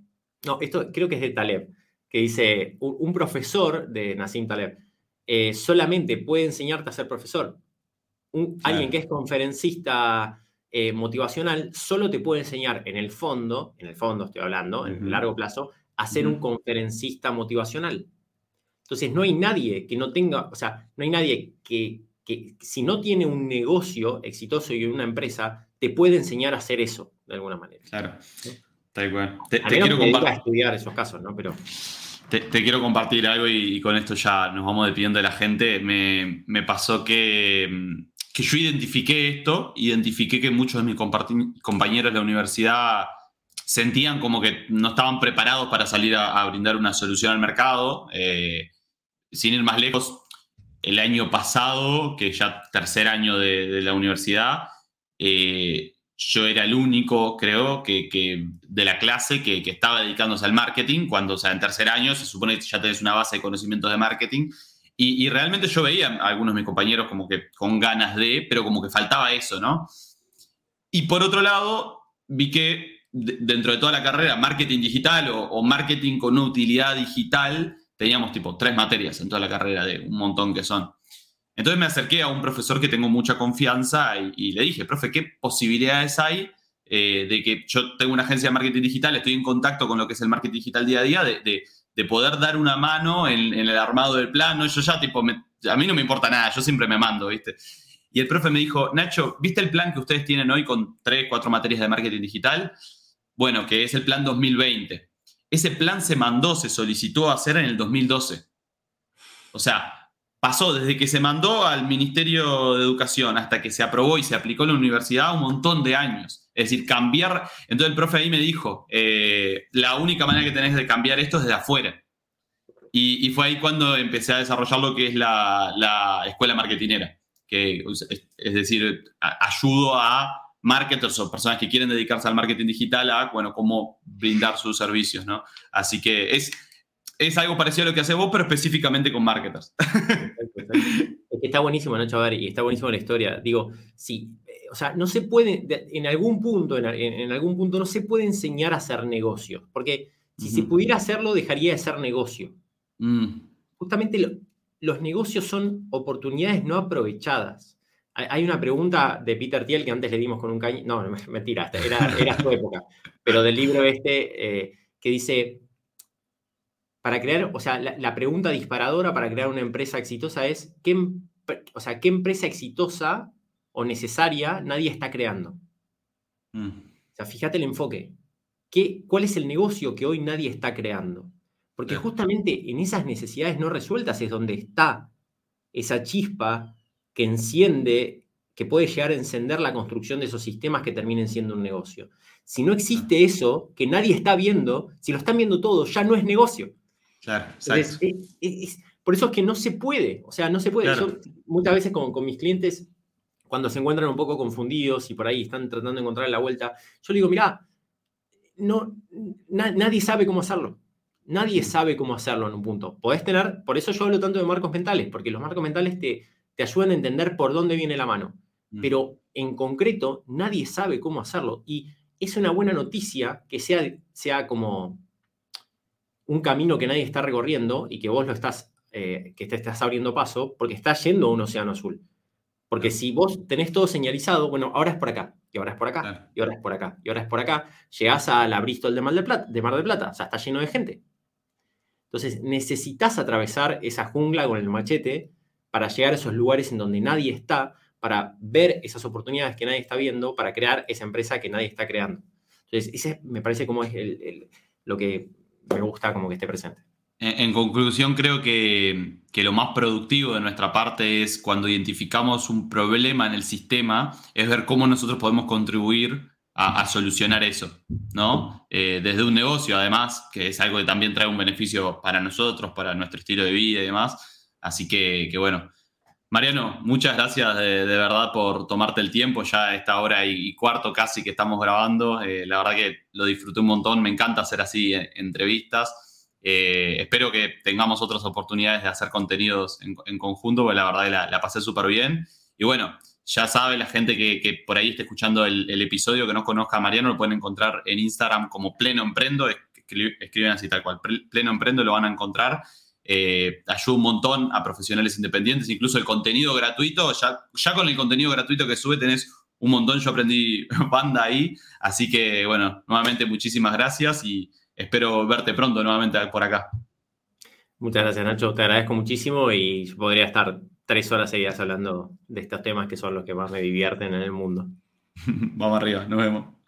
Speaker 2: No, esto creo que es de Taleb, que dice, un, profesor de Nassim Taleb eh, solamente puede enseñarte a ser profesor. Alguien que es conferencista eh, motivacional solo te puede enseñar en el fondo, en el fondo estoy hablando, en el largo plazo, a ser un conferencista motivacional. Entonces, no hay nadie que no tenga, o sea, no hay nadie que que si no tiene un negocio exitoso y una empresa, te puede enseñar a hacer eso de alguna manera.
Speaker 1: Claro. Está igual. Te,
Speaker 2: quiero compartir. estudiar esos casos, ¿no? Pero.
Speaker 1: Te, quiero compartir algo y, con esto ya nos vamos despidiendo de la gente. Me, pasó que, que, yo identifiqué esto, identifiqué que muchos de mis compañeros de la universidad sentían como que no estaban preparados para salir a, brindar una solución al mercado. Eh, sin ir más lejos, el año pasado, que ya tercer año de, la universidad, eh, yo era el único, creo, que, de la clase que, estaba dedicándose al marketing, cuando, o sea, en tercer año se supone que ya tenés una base de conocimientos de marketing. Y, realmente yo veía a algunos de mis compañeros como que con ganas de, pero como que faltaba eso, ¿no? Y por otro lado, vi que dentro de toda la carrera, marketing digital o, o marketing con utilidad digital, teníamos tipo tres materias en toda la carrera de un montón que son. Entonces me acerqué a un profesor que tengo mucha confianza y, le dije, profe, ¿qué posibilidades hay eh, de que yo tengo una agencia de marketing digital, estoy en contacto con lo que es el marketing digital día a día, de, poder dar una mano en, el armado del plano? Yo ya, tipo, a mí no me importa nada, yo siempre me mando, ¿viste? Y el profe me dijo, Nacho, ¿viste el plan que ustedes tienen hoy con tres, cuatro materias de marketing digital? Bueno, que es el plan 2020. Ese plan se mandó, se solicitó hacer en el 2012. O sea, pasó desde que se mandó al Ministerio de Educación hasta que se aprobó y se aplicó en la universidad un montón de años. Es decir, cambiar. Entonces el profe ahí me dijo: eh, la única manera que tenés de cambiar esto es desde afuera. Y, fue ahí cuando empecé a desarrollar lo que es la, escuela marketinera. Que, es decir, ayudo a marketers o personas que quieren dedicarse al marketing digital a, bueno, cómo brindar sus servicios, ¿no? Así que es, es algo parecido a lo que hace vos, pero específicamente con marketers.
Speaker 2: Está buenísimo, Nacho, a ver, y está buenísimo la historia. Digo, eh, o sea, no se puede, en algún punto, en, algún punto no se puede enseñar a hacer negocio, porque si se pudiera hacerlo, dejaría de ser negocio. Mm. Justamente los negocios son oportunidades no aprovechadas. Hay una pregunta de Peter Thiel que antes le dimos con un caño. No, mentira, era, era su época. Pero del libro este eh, que dice: para crear, o sea, la, pregunta disparadora para crear una empresa exitosa es: ¿qué, o sea, ¿qué empresa exitosa o necesaria nadie está creando? Mm. O sea, fíjate el enfoque. ¿Qué, ¿Cuál es el negocio que hoy nadie está creando? Porque justamente en esas necesidades no resueltas es donde está esa chispa que enciende, que puede llegar a encender la construcción de esos sistemas que terminen siendo un negocio. Si no existe eso, que nadie está viendo, si lo están viendo todos, ya no es negocio.
Speaker 1: Claro,
Speaker 2: por eso es que no se puede, o sea, no se puede. Yo muchas veces con, con mis clientes, cuando se encuentran un poco confundidos y por ahí están tratando de encontrar la vuelta, yo le digo, mira, no, nadie sabe cómo hacerlo. Nadie sabe cómo hacerlo en un punto. Podés tener, por eso yo hablo tanto de marcos mentales, porque los marcos mentales te, te ayudan a entender por dónde viene la mano. Mm. Pero en concreto, nadie sabe cómo hacerlo. Y es una buena noticia que sea, sea como un camino que nadie está recorriendo y que vos lo estás, eh, que te estás abriendo paso, porque estás yendo a un océano azul. Porque si vos tenés todo señalizado, bueno, ahora es por acá, y ahora es por acá, y ahora es por acá, y ahora es por acá, llegás a la Bristol de Mar del Plata, de Mar del Plata, o sea, está lleno de gente. Entonces, necesitas atravesar esa jungla con el machete para llegar a esos lugares en donde nadie está, para ver esas oportunidades que nadie está viendo, para crear esa empresa que nadie está creando. Entonces, ese me parece como es lo que me gusta como que esté presente.
Speaker 1: En, conclusión, creo que, lo más productivo de nuestra parte es cuando identificamos un problema en el sistema, es ver cómo nosotros podemos contribuir a, solucionar eso, ¿no? Eh, desde un negocio, además, que es algo que también trae un beneficio para nosotros, para nuestro estilo de vida y demás. Así que, bueno. Mariano, muchas gracias de, verdad por tomarte el tiempo, ya a esta hora y, cuarto casi que estamos grabando. Eh, la verdad que lo disfruté un montón, me encanta hacer así eh, entrevistas. Eh, espero que tengamos otras oportunidades de hacer contenidos en, conjunto, porque la verdad la, pasé súper bien. Y bueno, ya sabe la gente que, por ahí esté escuchando el, episodio, que no conozca a Mariano, lo pueden encontrar en Instagram como Pleno Emprendo, escriben así tal cual, Pleno Emprendo lo van a encontrar. Eh, ayuda un montón a profesionales independientes, incluso el contenido gratuito, ya, ya con el contenido gratuito que sube tenés un montón, yo aprendí banda ahí, así que bueno, nuevamente muchísimas gracias y espero verte pronto nuevamente por acá.
Speaker 2: Muchas gracias Nacho, te agradezco muchísimo y podría estar tres horas seguidas hablando de estos temas que son los que más me divierten en el mundo.
Speaker 1: Vamos arriba, nos vemos.